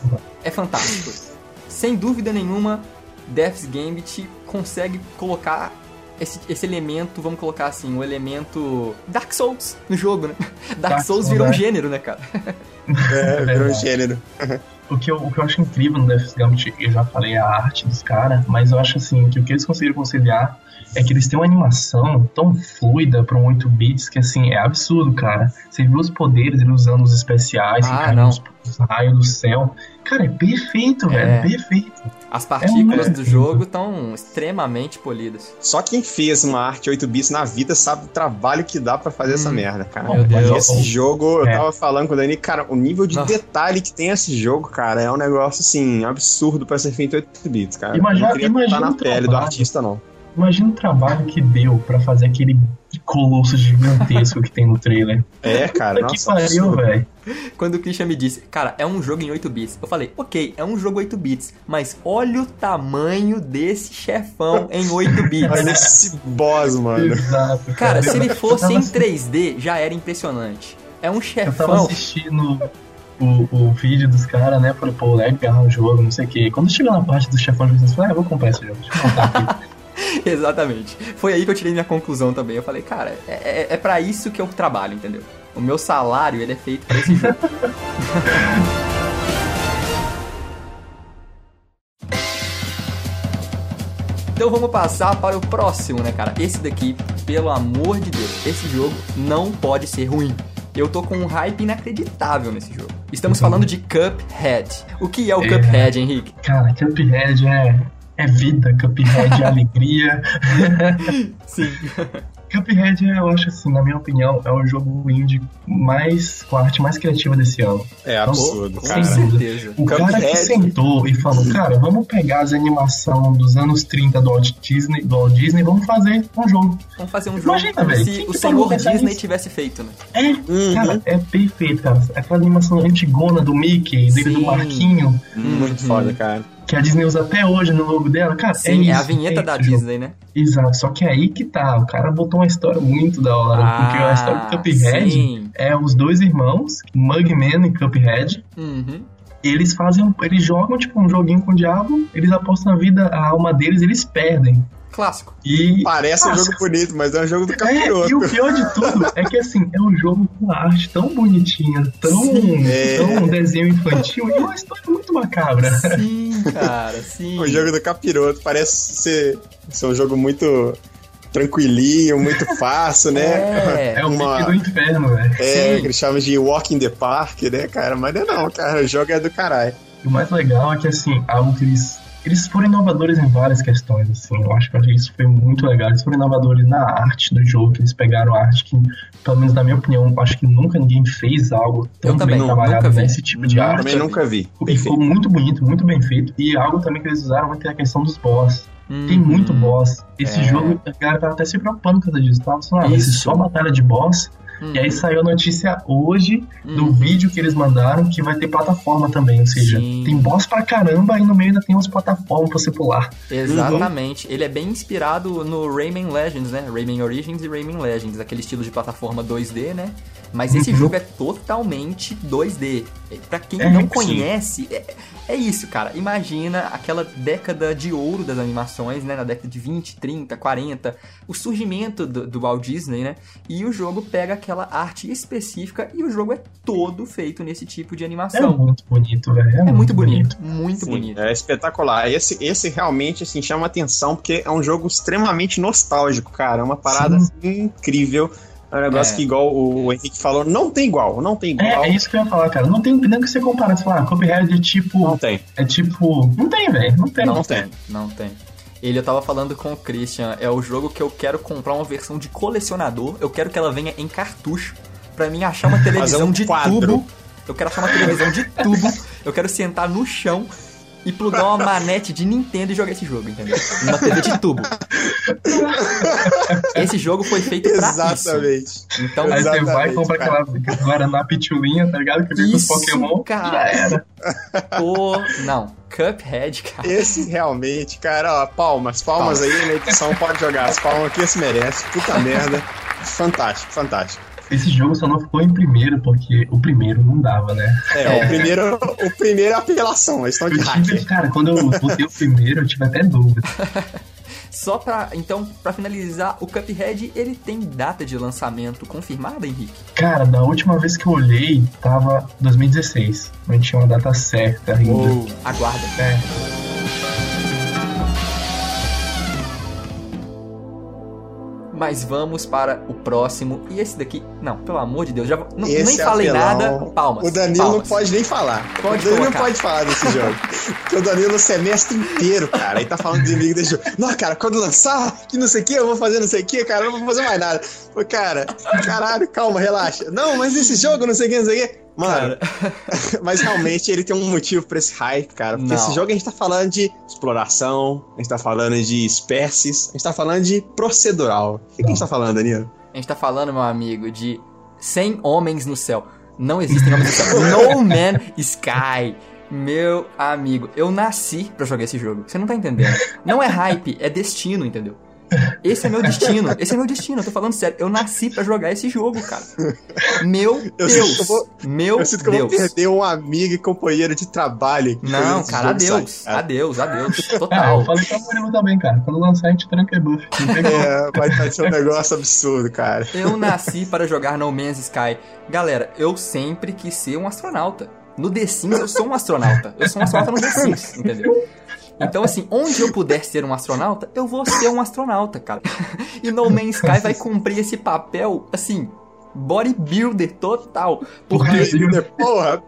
[SPEAKER 3] é fantástico. Sem dúvida nenhuma, Death's Gambit consegue colocar esse, esse elemento, vamos colocar assim, o elemento Dark Souls no jogo, né? Dark,
[SPEAKER 4] Dark
[SPEAKER 3] Souls
[SPEAKER 4] Souls,
[SPEAKER 3] virou um
[SPEAKER 4] é.
[SPEAKER 3] gênero, né, cara?
[SPEAKER 2] É, virou um gênero.
[SPEAKER 4] O que, eu, o que eu acho incrível no Death's Gambit, eu já falei a arte dos caras, mas eu acho assim, que o que eles conseguiram conciliar é que eles têm uma animação tão fluida pra um 8 bits que assim, é absurdo, cara. Você viu os poderes, ele usando os especiais,
[SPEAKER 3] Ah, não.
[SPEAKER 4] os, os raios do céu. Cara, é perfeito,
[SPEAKER 3] É.
[SPEAKER 4] velho, perfeito.
[SPEAKER 3] As partículas
[SPEAKER 4] muito
[SPEAKER 3] do jogo estão extremamente polidas.
[SPEAKER 2] Só quem fez uma arte 8 bits na vida sabe o trabalho que dá pra fazer essa
[SPEAKER 3] Hum.
[SPEAKER 2] merda, cara.
[SPEAKER 3] Meu Deus.
[SPEAKER 2] Esse jogo, eu
[SPEAKER 4] É.
[SPEAKER 2] tava falando com o Dani, cara, o nível de
[SPEAKER 3] Nossa.
[SPEAKER 2] detalhe que tem esse jogo, cara, é um negócio assim, absurdo pra ser feito em 8 bits, cara.
[SPEAKER 4] Imagina-
[SPEAKER 2] eu não queria
[SPEAKER 4] imagina
[SPEAKER 2] estar na
[SPEAKER 4] o
[SPEAKER 2] pele do
[SPEAKER 4] trabalho.
[SPEAKER 2] artista, não.
[SPEAKER 4] Imagina o trabalho que deu pra fazer aquele colosso gigantesco que tem no trailer.
[SPEAKER 2] É, cara,
[SPEAKER 4] que
[SPEAKER 2] nossa,
[SPEAKER 4] pariu,
[SPEAKER 2] absurdo.
[SPEAKER 4] velho.
[SPEAKER 3] Quando o Christian me disse, cara, é um jogo em 8 bits. Eu falei, ok, é um jogo 8 bits, mas olha o tamanho desse chefão em 8 bits.
[SPEAKER 2] Olha esse boss, mano.
[SPEAKER 4] Exato.
[SPEAKER 3] Cara, se ele fosse em
[SPEAKER 4] Tava assim,
[SPEAKER 3] 3D, já era impressionante. É um
[SPEAKER 4] Eu tava
[SPEAKER 3] chefão.
[SPEAKER 4] assistindo o, o vídeo dos caras, né? Falei, pô, legal o jogo, não sei o quê. Quando chegou na parte do chefão, eu falei, ah, eu vou comprar esse jogo. Deixa eu contar aqui.
[SPEAKER 3] Exatamente. Foi aí que eu tirei minha conclusão também. Eu falei, cara, é, é, é pra isso que eu trabalho, entendeu? O meu salário, ele é feito pra esse jogo. Então vamos passar para o próximo, né, cara? Esse daqui, pelo amor de Deus, esse jogo não pode ser ruim. Eu tô com um hype inacreditável nesse jogo. Estamos falando de Cuphead. O que é o
[SPEAKER 4] É.
[SPEAKER 3] Cuphead, Henrique?
[SPEAKER 4] Cara, Cuphead é, é vida, Cuphead é alegria.
[SPEAKER 3] Sim.
[SPEAKER 4] Cuphead, eu acho assim, na minha opinião, é o jogo indie mais, com a arte mais criativa desse ano.
[SPEAKER 2] É absurdo,
[SPEAKER 3] Com
[SPEAKER 2] cara.
[SPEAKER 3] certeza.
[SPEAKER 4] O cara que
[SPEAKER 2] Cuphead.
[SPEAKER 4] sentou e falou, cara, vamos pegar as animações dos anos 30 do Walt Disney, do Walt Disney e vamos fazer um jogo.
[SPEAKER 3] Vamos fazer um jogo
[SPEAKER 4] Imagina, velho,
[SPEAKER 3] se o senhor Disney
[SPEAKER 4] nisso?
[SPEAKER 3] tivesse feito, né?
[SPEAKER 4] É,
[SPEAKER 2] Uhum.
[SPEAKER 4] cara, é perfeito, cara. Aquela animação antigona do Mickey, dele
[SPEAKER 3] Sim.
[SPEAKER 4] do Marquinho,
[SPEAKER 2] Muito
[SPEAKER 3] Uhum.
[SPEAKER 2] foda, cara.
[SPEAKER 4] Que a Disney usa até hoje no logo dela, cara, é
[SPEAKER 3] Sim,
[SPEAKER 4] isso.
[SPEAKER 3] é a vinheta da
[SPEAKER 4] esse jogo.
[SPEAKER 3] Disney, né?
[SPEAKER 4] Exato, só que é aí que tá, o cara botou uma história muito da hora, porque a história do Cuphead
[SPEAKER 3] Ah, sim.
[SPEAKER 4] é os dois irmãos, Mugman e Cuphead,
[SPEAKER 3] Uhum.
[SPEAKER 4] eles fazem, eles jogam tipo um joguinho com o diabo, eles apostam a vida, a alma deles, eles perdem.
[SPEAKER 3] Clássico.
[SPEAKER 4] E
[SPEAKER 2] Parece um
[SPEAKER 4] Nossa.
[SPEAKER 2] jogo bonito, mas é um jogo do
[SPEAKER 4] é,
[SPEAKER 2] capiroto.
[SPEAKER 4] e o pior de tudo é que assim, é um jogo com arte tão bonitinha, tão,
[SPEAKER 3] Sim.
[SPEAKER 2] É.
[SPEAKER 4] tão desenho infantil e uma história muito macabra.
[SPEAKER 3] Sim, cara, sim.
[SPEAKER 2] O jogo do capiroto parece ser, ser um jogo muito tranquilinho, muito fácil, né?
[SPEAKER 3] É,
[SPEAKER 4] É o
[SPEAKER 2] uma-
[SPEAKER 4] Mickey do inferno, velho.
[SPEAKER 2] É,
[SPEAKER 3] Sim.
[SPEAKER 2] que eles chamam de Walk in the Park, né, cara? Mas não é não, cara. O jogo é do caralho.
[SPEAKER 4] O mais legal é que, assim, algo que eles. Foram inovadores em várias questões, assim. Eu acho que isso foi muito legal. Eles foram inovadores na arte do jogo, que eles pegaram a arte que, pelo menos na minha opinião, acho que nunca ninguém fez algo tão bem
[SPEAKER 3] não,
[SPEAKER 4] trabalhado nesse tipo de arte.
[SPEAKER 2] Também nunca vi.
[SPEAKER 4] E
[SPEAKER 2] Bem
[SPEAKER 4] ficou
[SPEAKER 2] feito.
[SPEAKER 4] muito bonito, muito bem feito. E algo também que eles usaram muito é a questão dos boss. Tem
[SPEAKER 3] Uhum.
[SPEAKER 4] muito boss. Esse
[SPEAKER 3] É.
[SPEAKER 4] jogo, a galera tava até se preocupando com disso. Tava falando, ah,
[SPEAKER 3] Isso.
[SPEAKER 4] só batalha de boss.
[SPEAKER 3] Uhum.
[SPEAKER 4] E aí saiu a notícia hoje do
[SPEAKER 3] Uhum.
[SPEAKER 4] vídeo que eles mandaram que vai ter plataforma também. Ou seja,
[SPEAKER 3] Sim.
[SPEAKER 4] tem boss pra caramba e no meio ainda tem umas plataformas pra você pular.
[SPEAKER 3] Exatamente. Ele é bem inspirado no Rayman Legends, né? Rayman Origins e Rayman Legends, aquele estilo de plataforma 2D, né? Mas esse
[SPEAKER 4] Uhum.
[SPEAKER 3] jogo é totalmente 2D. É, Pra quem
[SPEAKER 4] É,
[SPEAKER 3] não
[SPEAKER 4] sim.
[SPEAKER 3] conhece, é, é isso, cara. Imagina aquela década de ouro das animações, né? Na década de 20, 30, 40. O surgimento do, do Walt Disney, né? E o jogo pega aquela arte específica e o jogo é todo feito nesse tipo de
[SPEAKER 4] É
[SPEAKER 3] animação.
[SPEAKER 4] muito bonito, velho. É,
[SPEAKER 3] É muito bonito, muito
[SPEAKER 2] Sim,
[SPEAKER 3] bonito.
[SPEAKER 2] É espetacular. Esse, esse realmente assim, chama atenção porque é um jogo extremamente nostálgico, cara. É uma parada
[SPEAKER 4] Sim.
[SPEAKER 2] assim, incrível. É um negócio
[SPEAKER 3] É.
[SPEAKER 2] que, igual o Henrique falou, não tem igual. Não tem igual.
[SPEAKER 4] É, é isso que eu ia falar, cara. Não tem nem que você comparar. Você fala, ah, Cuphead é tipo.
[SPEAKER 2] Não tem.
[SPEAKER 4] É tipo. Não tem, velho. Não tem.
[SPEAKER 3] Não,
[SPEAKER 2] Não
[SPEAKER 3] tem,
[SPEAKER 2] tem.
[SPEAKER 3] não tem. Ele eu tava falando com o Christian, é o jogo que eu quero comprar uma versão de colecionador. Eu quero que ela venha em cartucho pra mim achar uma televisão
[SPEAKER 2] um
[SPEAKER 3] de
[SPEAKER 2] quadro.
[SPEAKER 3] tubo. Eu quero achar uma televisão de tubo. Eu quero sentar no chão e plugar uma manete de Nintendo e jogar esse jogo, entendeu? Numa TV de tubo. Esse jogo foi feito pra isso.
[SPEAKER 2] Exatamente.
[SPEAKER 3] Então,
[SPEAKER 4] Aí você vai e compra
[SPEAKER 2] cara.
[SPEAKER 4] aquela Guaraná Pitulinha, tá ligado? Que vem com os
[SPEAKER 3] Isso,
[SPEAKER 4] Pokémon.
[SPEAKER 3] cara.
[SPEAKER 4] Já era.
[SPEAKER 3] pô, não, Cuphead, cara.
[SPEAKER 2] Esse realmente, cara, ó, palmas, palmas aí na edição, pode jogar. As palmas que esse merece. Puta merda. Fantástico, fantástico.
[SPEAKER 4] Esse jogo só não ficou em primeiro, porque o primeiro não dava, né?
[SPEAKER 2] É,
[SPEAKER 3] É.
[SPEAKER 2] O, primeiro, o primeiro é apelação, estão
[SPEAKER 4] Eu
[SPEAKER 2] de
[SPEAKER 4] tive,
[SPEAKER 2] hacker.
[SPEAKER 4] cara, quando eu botei o primeiro, eu tive até dúvida.
[SPEAKER 3] Só pra, então, pra finalizar, o Cuphead, ele tem data de lançamento confirmada, Henrique?
[SPEAKER 4] Cara, da última vez que eu olhei, tava 2016. Não tinha uma data certa ainda.
[SPEAKER 3] Ou aguarda.
[SPEAKER 4] É.
[SPEAKER 3] Mas vamos para o próximo. E esse daqui, não, pelo amor de Deus, já não, nem falei
[SPEAKER 2] apelão,
[SPEAKER 3] nada. Palmas.
[SPEAKER 2] O Danilo
[SPEAKER 3] palmas.
[SPEAKER 2] não pode nem falar.
[SPEAKER 3] Pode
[SPEAKER 2] o Danilo
[SPEAKER 3] colocar.
[SPEAKER 2] não pode falar desse jogo. Porque o Danilo o semestre inteiro, cara, ele tá falando de inimigo desse jogo. Não, cara, quando lançar, que não sei o que, eu vou fazer não sei o que, cara, eu não vou fazer mais nada. Pô, cara, caralho, calma, relaxa. Não, mas esse jogo, não sei o que, não sei o que. Mano, mas realmente ele tem um motivo pra esse hype, cara. Porque
[SPEAKER 3] Não.
[SPEAKER 2] esse jogo a gente tá falando de exploração, a gente tá falando de espécies, a gente tá falando de procedural. O que, que a gente tá falando, Danilo?
[SPEAKER 3] A gente tá falando, meu amigo, de 100 homens no céu. Não existem homens no céu. No Man Sky. Meu amigo, eu nasci pra jogar esse jogo. Você não tá entendendo. Não é hype, é destino, entendeu? Esse é meu destino. Esse é meu destino. Eu tô falando sério. Eu nasci pra jogar esse jogo, cara. Meu
[SPEAKER 2] Eu
[SPEAKER 3] Deus.
[SPEAKER 2] vou-
[SPEAKER 3] Meu
[SPEAKER 2] Eu sinto que eu vou
[SPEAKER 3] Deus.
[SPEAKER 2] perder um amigo e companheiro de trabalho. aqui
[SPEAKER 3] Não, cara, adeus.
[SPEAKER 2] sair, cara.
[SPEAKER 3] Adeus, adeus.
[SPEAKER 4] Ah,
[SPEAKER 3] Total.
[SPEAKER 4] eu falei pra Murilo também, cara. Quando lançar, a gente tranca e buff. Tem como.
[SPEAKER 2] É, vai, vai ser um negócio absurdo, cara.
[SPEAKER 3] Eu nasci para jogar No Man's Sky. Galera, eu sempre quis ser um astronauta. No The Sims eu sou um astronauta. Eu sou um astronauta no The Sims, entendeu? Então, assim, onde eu puder ser um astronauta, eu vou ser um astronauta, cara. E No Man's Sky vai cumprir esse papel, assim, bodybuilder total. Porque
[SPEAKER 4] Brasil.
[SPEAKER 2] Porra,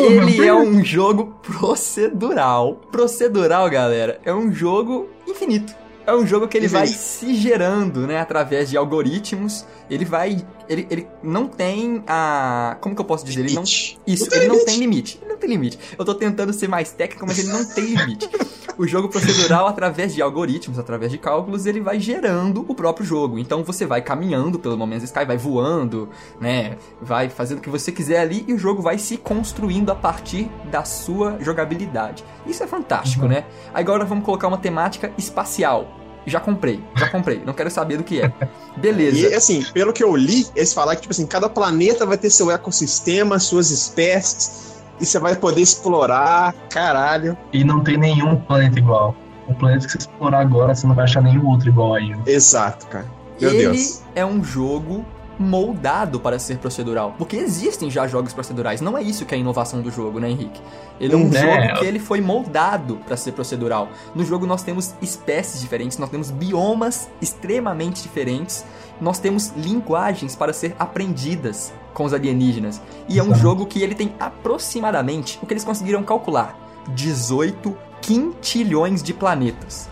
[SPEAKER 3] ele é um jogo procedural. Procedural, galera, é um jogo infinito. É um jogo que ele vai se gerando, né, através de algoritmos. Ele vai. Ele, ele não tem a. Como que eu posso dizer? Ele não.
[SPEAKER 2] Limite.
[SPEAKER 3] Isso, ele não tem limite. Tem limite. Eu tô tentando ser mais técnico, mas ele não tem limite. O jogo procedural, através de algoritmos, através de cálculos, ele vai gerando o próprio jogo. Então você vai caminhando pelo No Man's Sky, vai voando, né? Vai fazendo o que você quiser ali e o jogo vai se construindo a partir da sua jogabilidade. Isso é fantástico, né? Agora vamos colocar uma temática espacial. Já comprei, já comprei. Não quero saber do que é. Beleza.
[SPEAKER 2] E assim, pelo que eu li, eles falaram que, tipo assim, cada planeta vai ter seu ecossistema, suas espécies, e você vai poder explorar, caralho.
[SPEAKER 4] E não tem nenhum planeta igual. O planeta que você explorar agora, você não vai achar nenhum outro igual a ele.
[SPEAKER 2] Exato, cara. Meu
[SPEAKER 3] ele
[SPEAKER 2] Deus.
[SPEAKER 3] é um jogo moldado para ser procedural. Porque existem já jogos procedurais. Não é isso que é a inovação do jogo, né, Henrique? Ele é um
[SPEAKER 2] Hum,
[SPEAKER 3] jogo
[SPEAKER 4] é.
[SPEAKER 3] que ele foi moldado para ser procedural. No jogo nós temos espécies diferentes, nós temos biomas extremamente diferentes, nós temos linguagens para ser aprendidas com os alienígenas. E é um jogo que ele tem aproximadamente o que eles conseguiram calcular: 18 quintilhões de planetas.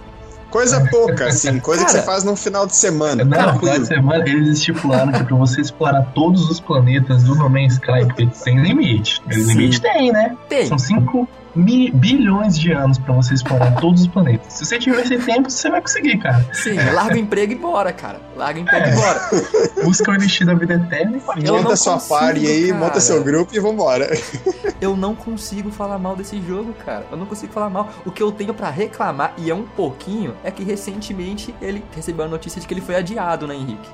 [SPEAKER 2] Coisa pouca, assim, coisa que
[SPEAKER 3] Cara,
[SPEAKER 2] você faz no final de semana.
[SPEAKER 4] Não, no final de semana eles estipularam que pra você explorar todos os planetas do No Man's Sky, porque tem limite.
[SPEAKER 3] Sim.
[SPEAKER 4] Limite tem, né?
[SPEAKER 3] Tem.
[SPEAKER 4] São 5 bilhões de anos pra você explorar todos os planetas. Se você tiver esse tempo, você vai conseguir, cara.
[SPEAKER 3] Sim, larga o emprego e bora, cara. Larga o emprego e bora.
[SPEAKER 4] Busca o elixir da vida eterna e vai.
[SPEAKER 3] Eu não
[SPEAKER 2] monta sua
[SPEAKER 3] consigo,
[SPEAKER 2] party aí,
[SPEAKER 3] cara.
[SPEAKER 2] monta seu grupo e vambora.
[SPEAKER 3] Eu não consigo falar mal desse jogo, cara. Eu não consigo falar mal. O que eu tenho pra reclamar, e é um pouquinho, é que recentemente ele recebeu a notícia de que ele foi adiado, né, Henrique?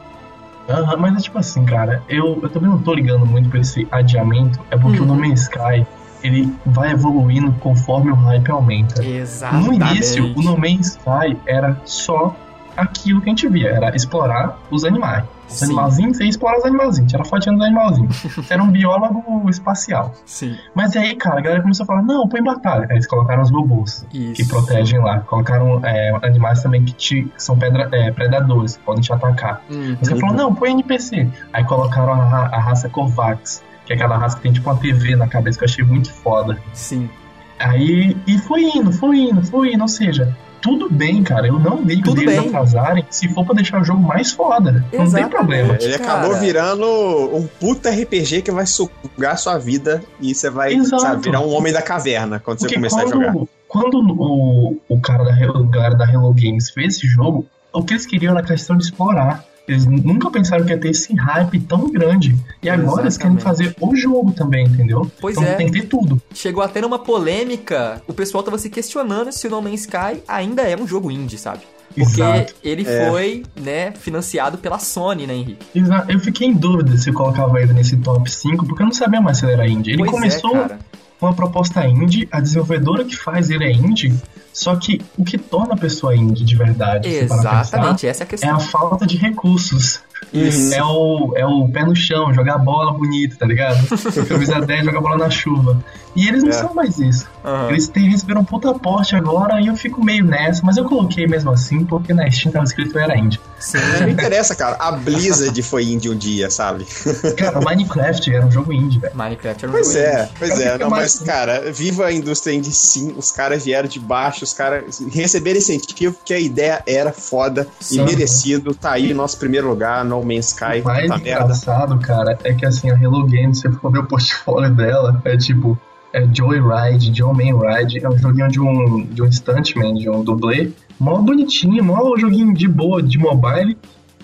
[SPEAKER 4] Aham, mas é tipo assim, cara, eu, eu também não tô ligando muito pra esse adiamento, é porque
[SPEAKER 3] Uhum.
[SPEAKER 4] o No Man's Sky, ele vai evoluindo conforme o hype aumenta. No
[SPEAKER 3] Exatamente.
[SPEAKER 4] início, o No Man's Sky era só aquilo que a gente via, era explorar os animais. Os
[SPEAKER 3] Sim.
[SPEAKER 4] animalzinhos, você ia explorar os animalzinhos, tira fotinha dos animalzinhos. Você era um biólogo espacial.
[SPEAKER 3] Sim,
[SPEAKER 4] Mas aí, cara, a galera começou a falar, não, põe batalha. Aí eles colocaram os robôs.
[SPEAKER 3] isso.
[SPEAKER 4] que protegem lá. Colocaram é, animais também que, te, que são pedra- é, predadores, que podem te atacar.
[SPEAKER 3] Hum,
[SPEAKER 4] ele falou, não, põe NPC. Aí colocaram a, a raça Kovacs, que é aquela raça que tem tipo uma TV na cabeça, que eu achei muito foda.
[SPEAKER 3] sim.
[SPEAKER 4] Aí, e foi indo, foi indo, foi indo. Ou seja, tudo bem, cara. Eu não ligo
[SPEAKER 3] Tudo
[SPEAKER 4] deles
[SPEAKER 3] bem.
[SPEAKER 4] atrasarem se for pra deixar o jogo mais foda. Não tem
[SPEAKER 3] Exatamente.
[SPEAKER 4] problema.
[SPEAKER 2] Ele
[SPEAKER 3] Cara.
[SPEAKER 2] acabou virando um puta RPG que vai sugar sua vida e você vai sabe, virar um homem da caverna quando você
[SPEAKER 4] Porque
[SPEAKER 2] começar a jogar.
[SPEAKER 4] quando, quando o, o cara da, Hello- a galera da Hello Games fez esse jogo, o que eles queriam era a questão de explorar. Eles nunca pensaram que ia ter esse hype tão grande. E agora eles querem
[SPEAKER 3] Exatamente.
[SPEAKER 4] fazer o jogo também, entendeu?
[SPEAKER 3] Pois
[SPEAKER 4] então
[SPEAKER 3] é.
[SPEAKER 4] tem que ter tudo.
[SPEAKER 3] Chegou até numa polêmica. O pessoal tava se questionando se o No Man's Sky ainda é um jogo indie, sabe? Porque
[SPEAKER 4] Exato.
[SPEAKER 3] ele
[SPEAKER 2] É.
[SPEAKER 3] foi, né, financiado pela Sony, né, Henrique?
[SPEAKER 4] Exa- Eu fiquei em dúvida se eu colocava ele nesse top 5, porque eu não sabia mais se ele era indie. Ele
[SPEAKER 3] pois
[SPEAKER 4] começou
[SPEAKER 3] é, cara.
[SPEAKER 4] com uma proposta indie, a desenvolvedora que faz ele é indie, só que o que torna a pessoa indie de verdade, pra pensar,
[SPEAKER 3] Exatamente, essa é a
[SPEAKER 4] é
[SPEAKER 3] questão.
[SPEAKER 4] a falta de recursos.
[SPEAKER 2] Isso.
[SPEAKER 4] É o, é o pé no chão, jogar bola bonito, tá ligado? Camisa 10, jogar bola na chuva. E eles não
[SPEAKER 2] É.
[SPEAKER 4] são mais isso.
[SPEAKER 3] Aham.
[SPEAKER 4] Eles têm, receberam um puta aporte agora e eu fico meio nessa, mas eu coloquei mesmo assim, porque na Steam tava escrito era indie.
[SPEAKER 3] Sim.
[SPEAKER 2] Não interessa, cara. A Blizzard foi indie um dia, sabe?
[SPEAKER 4] Cara, Minecraft era um jogo indie, velho.
[SPEAKER 3] Minecraft era um
[SPEAKER 2] Pois
[SPEAKER 3] jogo
[SPEAKER 2] é,
[SPEAKER 3] indie.
[SPEAKER 2] pois
[SPEAKER 4] Cara,
[SPEAKER 2] é. Não,
[SPEAKER 4] mais-
[SPEAKER 2] mas, cara, viva a indústria indie sim. Os caras vieram de baixo, os caras receberam incentivo, porque a ideia era foda
[SPEAKER 3] Sim.
[SPEAKER 2] e merecido. Tá aí nosso primeiro lugar, No Man's Sky.
[SPEAKER 4] O mais
[SPEAKER 2] Tá merda.
[SPEAKER 4] engraçado, cara, é que assim, a Hello Games, se você for ver o portfólio dela, é tipo, é Joyride, John Man Ride, é um joguinho de um, de um stuntman, de um dublê, mó bonitinho, mó joguinho de boa, de mobile.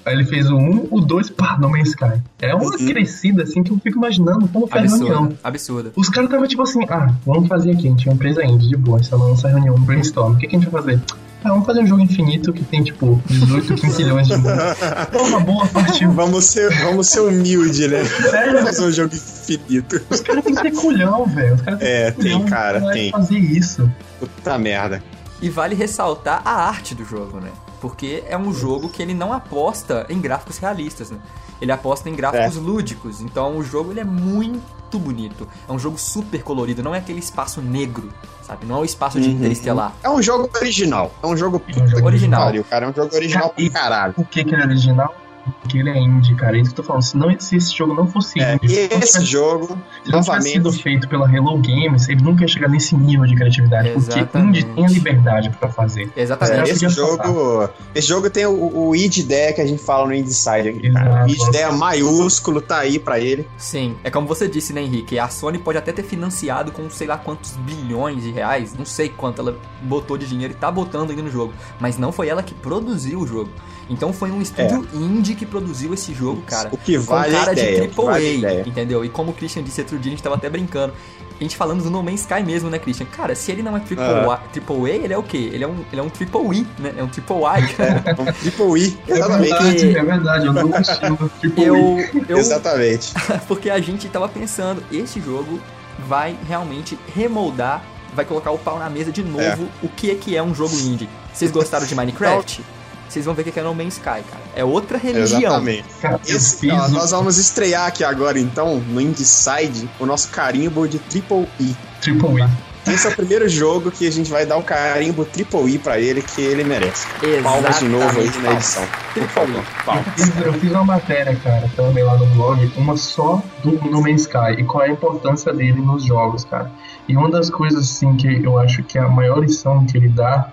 [SPEAKER 4] Aí ele fez o 1, o 2, pá, No Man's Sky. É uma
[SPEAKER 2] Uhum.
[SPEAKER 4] crescida, assim, que eu fico imaginando como foi a reunião.
[SPEAKER 3] Absurda.
[SPEAKER 4] Os caras estavam tipo assim, ah, vamos fazer aqui, a gente tinha uma empresa indie, de boa, a gente tá na nossa reunião, um brainstorm, o que, que a gente vai fazer? Ah, vamos fazer um jogo infinito que tem, tipo, 18, 15 milhões de mundos. Uma boa partiu.
[SPEAKER 2] Vamos ser, vamos ser humilde, né?
[SPEAKER 4] Sério,
[SPEAKER 2] Vamos fazer um jogo infinito.
[SPEAKER 4] os caras têm que ter culhão, velho. Os caras têm
[SPEAKER 2] É,
[SPEAKER 4] que ter culhão
[SPEAKER 2] tem, cara, tem.
[SPEAKER 4] fazer isso.
[SPEAKER 2] Puta merda.
[SPEAKER 3] E vale ressaltar a arte do jogo, né? Porque é um jogo que ele não aposta em gráficos realistas, né? Ele aposta em gráficos lúdicos. Então o jogo ele é muito bonito. É um jogo super colorido, não é aquele espaço negro, sabe? Não é o espaço de
[SPEAKER 2] Uhum.
[SPEAKER 3] Interestelar.
[SPEAKER 2] É um jogo original. É um jogo
[SPEAKER 4] É um jogo
[SPEAKER 3] original.
[SPEAKER 2] pariu, cara. É um jogo original pra
[SPEAKER 4] E-
[SPEAKER 2] caralho.
[SPEAKER 4] Por que, que ele é original? Porque ele é indie, cara. É isso que eu tô falando. Se, não, se esse jogo não fosse
[SPEAKER 2] É,
[SPEAKER 4] indie,
[SPEAKER 2] esse
[SPEAKER 4] tivesse-
[SPEAKER 2] jogo,
[SPEAKER 4] se não tivesse sido feito pela Hello Games, ele nunca ia chegar nesse nível de criatividade. Porque
[SPEAKER 3] Exatamente.
[SPEAKER 4] indie tem a liberdade pra fazer.
[SPEAKER 3] Exatamente.
[SPEAKER 2] é, esse jogo. Esse jogo tem o, o id ideia que a gente fala no Inside aqui, cara.
[SPEAKER 4] Exato.
[SPEAKER 2] O id ideia maiúsculo tá aí pra ele.
[SPEAKER 3] Sim, é como você disse, né, Henrique? A Sony pode até ter financiado com sei lá quantos bilhões de reais, não sei quanto ela botou de dinheiro e tá botando ainda no jogo, mas não foi ela que produziu o jogo. Então foi um estúdio indie que produziu esse jogo, cara.
[SPEAKER 2] O que
[SPEAKER 3] com
[SPEAKER 2] vale
[SPEAKER 3] cara
[SPEAKER 2] a ideia.
[SPEAKER 3] de
[SPEAKER 2] vale a
[SPEAKER 3] AAA,
[SPEAKER 2] ideia.
[SPEAKER 3] entendeu? E como o Christian disse outro dia, a gente tava até brincando. A gente falando do No Man's Sky mesmo, né, Christian? Cara, se ele não é AAA, AAA ele é o quê? Ele é um, ele é um Triple E, né? É um Triple I, cara.
[SPEAKER 2] É um Triple I,
[SPEAKER 4] É
[SPEAKER 2] exatamente.
[SPEAKER 4] verdade, é verdade. Eu não consigo. Tipo,
[SPEAKER 3] eu, eu,
[SPEAKER 2] Exatamente.
[SPEAKER 3] porque a gente tava pensando, esse jogo vai realmente remoldar, vai colocar o pau na mesa de novo, o que é que é um jogo indie. Vocês gostaram de Minecraft? Vocês vão ver o que é No Man's Sky, cara. É outra religião.
[SPEAKER 2] Exatamente.
[SPEAKER 4] cara,
[SPEAKER 2] Esse- ó,
[SPEAKER 4] um
[SPEAKER 2] nós vamos estrear aqui agora, então, no Inside, o nosso carimbo de Triple I.
[SPEAKER 4] Triple E.
[SPEAKER 2] Esse é o primeiro jogo que a gente vai dar o carimbo Triple I pra ele, que ele merece. Palmas de novo aí
[SPEAKER 3] Exatamente,
[SPEAKER 2] na edição. Por
[SPEAKER 3] Triple
[SPEAKER 2] favor.
[SPEAKER 3] I.
[SPEAKER 2] Palmas.
[SPEAKER 4] Eu fiz, eu fiz uma matéria, cara, também lá no blog, uma só do No Man's Sky e qual é a importância dele nos jogos, cara. E uma das coisas, assim, que eu acho que é a maior lição que ele dá,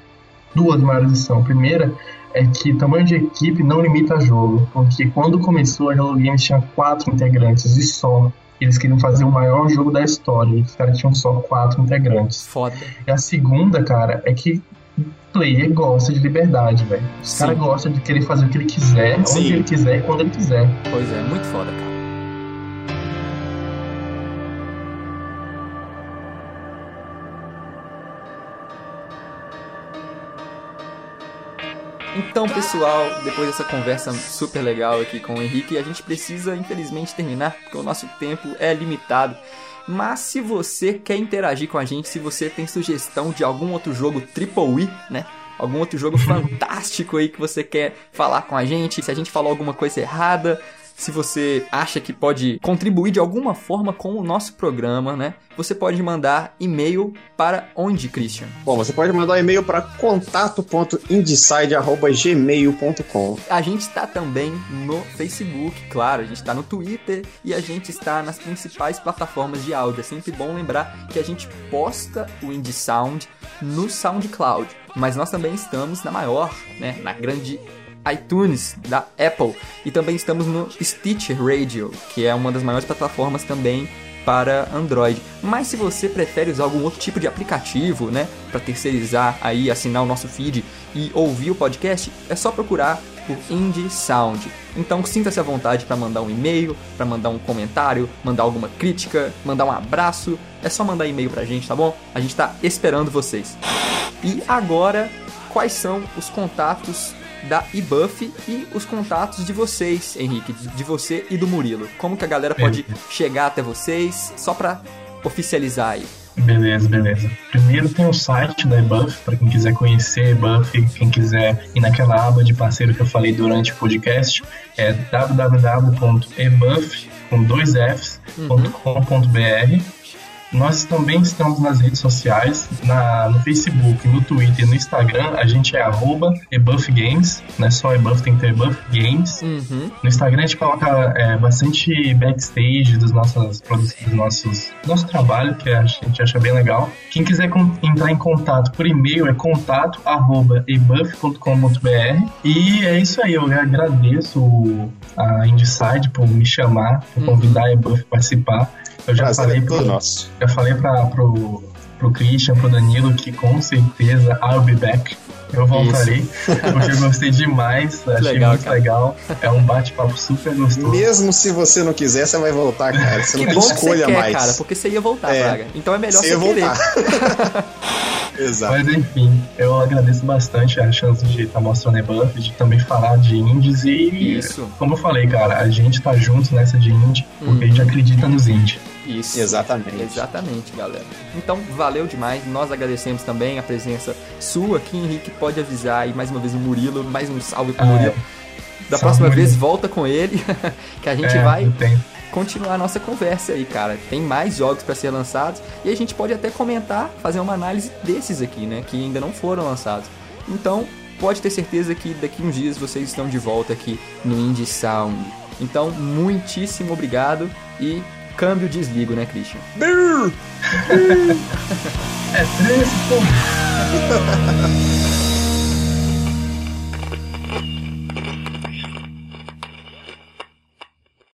[SPEAKER 4] duas maiores lições. A primeira é que tamanho de equipe não limita jogo, porque quando começou a Hello Games tinha quatro integrantes e só. Eles queriam fazer o maior jogo da história, e os caras tinham só quatro integrantes.
[SPEAKER 3] Foda.
[SPEAKER 4] E a segunda, cara, é que o player gosta de liberdade, velho. Os caras gostam de querer fazer o que ele quiser,
[SPEAKER 2] Sim.
[SPEAKER 4] onde ele quiser e quando ele quiser.
[SPEAKER 3] Pois é, muito foda, cara. Então, pessoal, depois dessa conversa super legal aqui com o Henrique, a gente precisa, infelizmente, terminar, porque o nosso tempo é limitado. Mas se você quer interagir com a gente, se você tem sugestão de algum outro jogo Triple E, né? Algum outro jogo fantástico aí que você quer falar com a gente, se a gente falou alguma coisa errada, se você acha que pode contribuir de alguma forma com o nosso programa, né? Você pode mandar e-mail para onde, Christian?
[SPEAKER 2] Bom, você pode mandar e-mail para contato.indecide.gmail.com.
[SPEAKER 3] A gente está também no Facebook, claro, a gente está no Twitter e a gente está nas principais plataformas de áudio. É sempre bom lembrar que a gente posta o Indie Sound no SoundCloud, mas nós também estamos na maior, né, na grande iTunes da Apple e também estamos no Stitcher Radio, que é uma das maiores plataformas também para Android. Mas se você prefere usar algum outro tipo de aplicativo, né, para terceirizar aí, assinar o nosso feed e ouvir o podcast, é só procurar por Indie Sound. Então sinta-se à vontade para mandar um e-mail, para mandar um comentário, mandar alguma crítica, mandar um abraço. É só mandar e-mail pra gente, tá bom? A gente tá esperando vocês. E agora, quais são os contatos da eBuff e os contatos de vocês, Henrique, de você e do Murilo? Como que a galera pode chegar até vocês, só pra oficializar aí?
[SPEAKER 4] Beleza, beleza. Primeiro tem o site da eBuff, para quem quiser conhecer eBuff, quem quiser ir naquela aba de parceiro que eu falei durante o podcast, é www.ebuff, com dois Fs, .com.br. Nós também estamos nas redes sociais, na, no Facebook, no Twitter, no Instagram. A gente é arroba ebuffgames, não é só ebuff, tem que ter ebuff games.
[SPEAKER 3] Uhum.
[SPEAKER 4] No Instagram a gente coloca é, bastante backstage dos nossos, dos nossos nosso trabalho, que a gente acha bem legal. Quem quiser entrar em contato por e-mail é contato arroba ebuff.com.br e é isso aí, eu agradeço a Indicide por me chamar, por convidar a ebuff a participar. Eu já
[SPEAKER 2] Prazer
[SPEAKER 4] falei
[SPEAKER 2] é
[SPEAKER 4] pro,
[SPEAKER 2] nosso.
[SPEAKER 4] já falei pra, pro, pro Christian, pro Danilo, que com certeza I'll be back. Eu voltarei, porque eu gostei demais, achei
[SPEAKER 3] legal,
[SPEAKER 4] muito
[SPEAKER 3] cara.
[SPEAKER 4] legal. É um bate-papo super gostoso.
[SPEAKER 2] Mesmo se você não quiser, você vai voltar, cara. Você
[SPEAKER 3] Que
[SPEAKER 2] não
[SPEAKER 3] bom
[SPEAKER 2] tem
[SPEAKER 3] que você
[SPEAKER 2] escolha
[SPEAKER 3] quer,
[SPEAKER 2] mais.
[SPEAKER 3] cara, porque você ia voltar,
[SPEAKER 2] É.
[SPEAKER 3] Braga. Então é melhor
[SPEAKER 2] Você
[SPEAKER 3] você,
[SPEAKER 2] ia
[SPEAKER 3] querer.
[SPEAKER 2] voltar. Exato.
[SPEAKER 4] Mas enfim, eu agradeço bastante a chance de estar mostrando e de também falar de indies e,
[SPEAKER 3] Isso.
[SPEAKER 4] como eu falei, cara, a gente tá junto nessa de indie porque a gente acredita nos indie.
[SPEAKER 3] Isso.
[SPEAKER 2] Exatamente.
[SPEAKER 3] Exatamente, galera. Então, valeu demais. Nós agradecemos também a presença sua aqui, Henrique. Pode avisar aí mais uma vez o Murilo. Mais um salve pro
[SPEAKER 4] Ah,
[SPEAKER 3] Murilo. Da
[SPEAKER 4] salve,
[SPEAKER 3] próxima
[SPEAKER 4] Murilo.
[SPEAKER 3] vez, volta com ele, que a gente
[SPEAKER 4] É,
[SPEAKER 3] vai continuar a nossa conversa aí, cara. Tem mais jogos para ser lançados e a gente pode até comentar, fazer uma análise desses aqui, né, que ainda não foram lançados. Então, pode ter certeza que daqui uns dias vocês estão de volta aqui no Indie Sound. Então, muitíssimo obrigado e câmbio desligo, né, Christian?
[SPEAKER 4] É três, pô.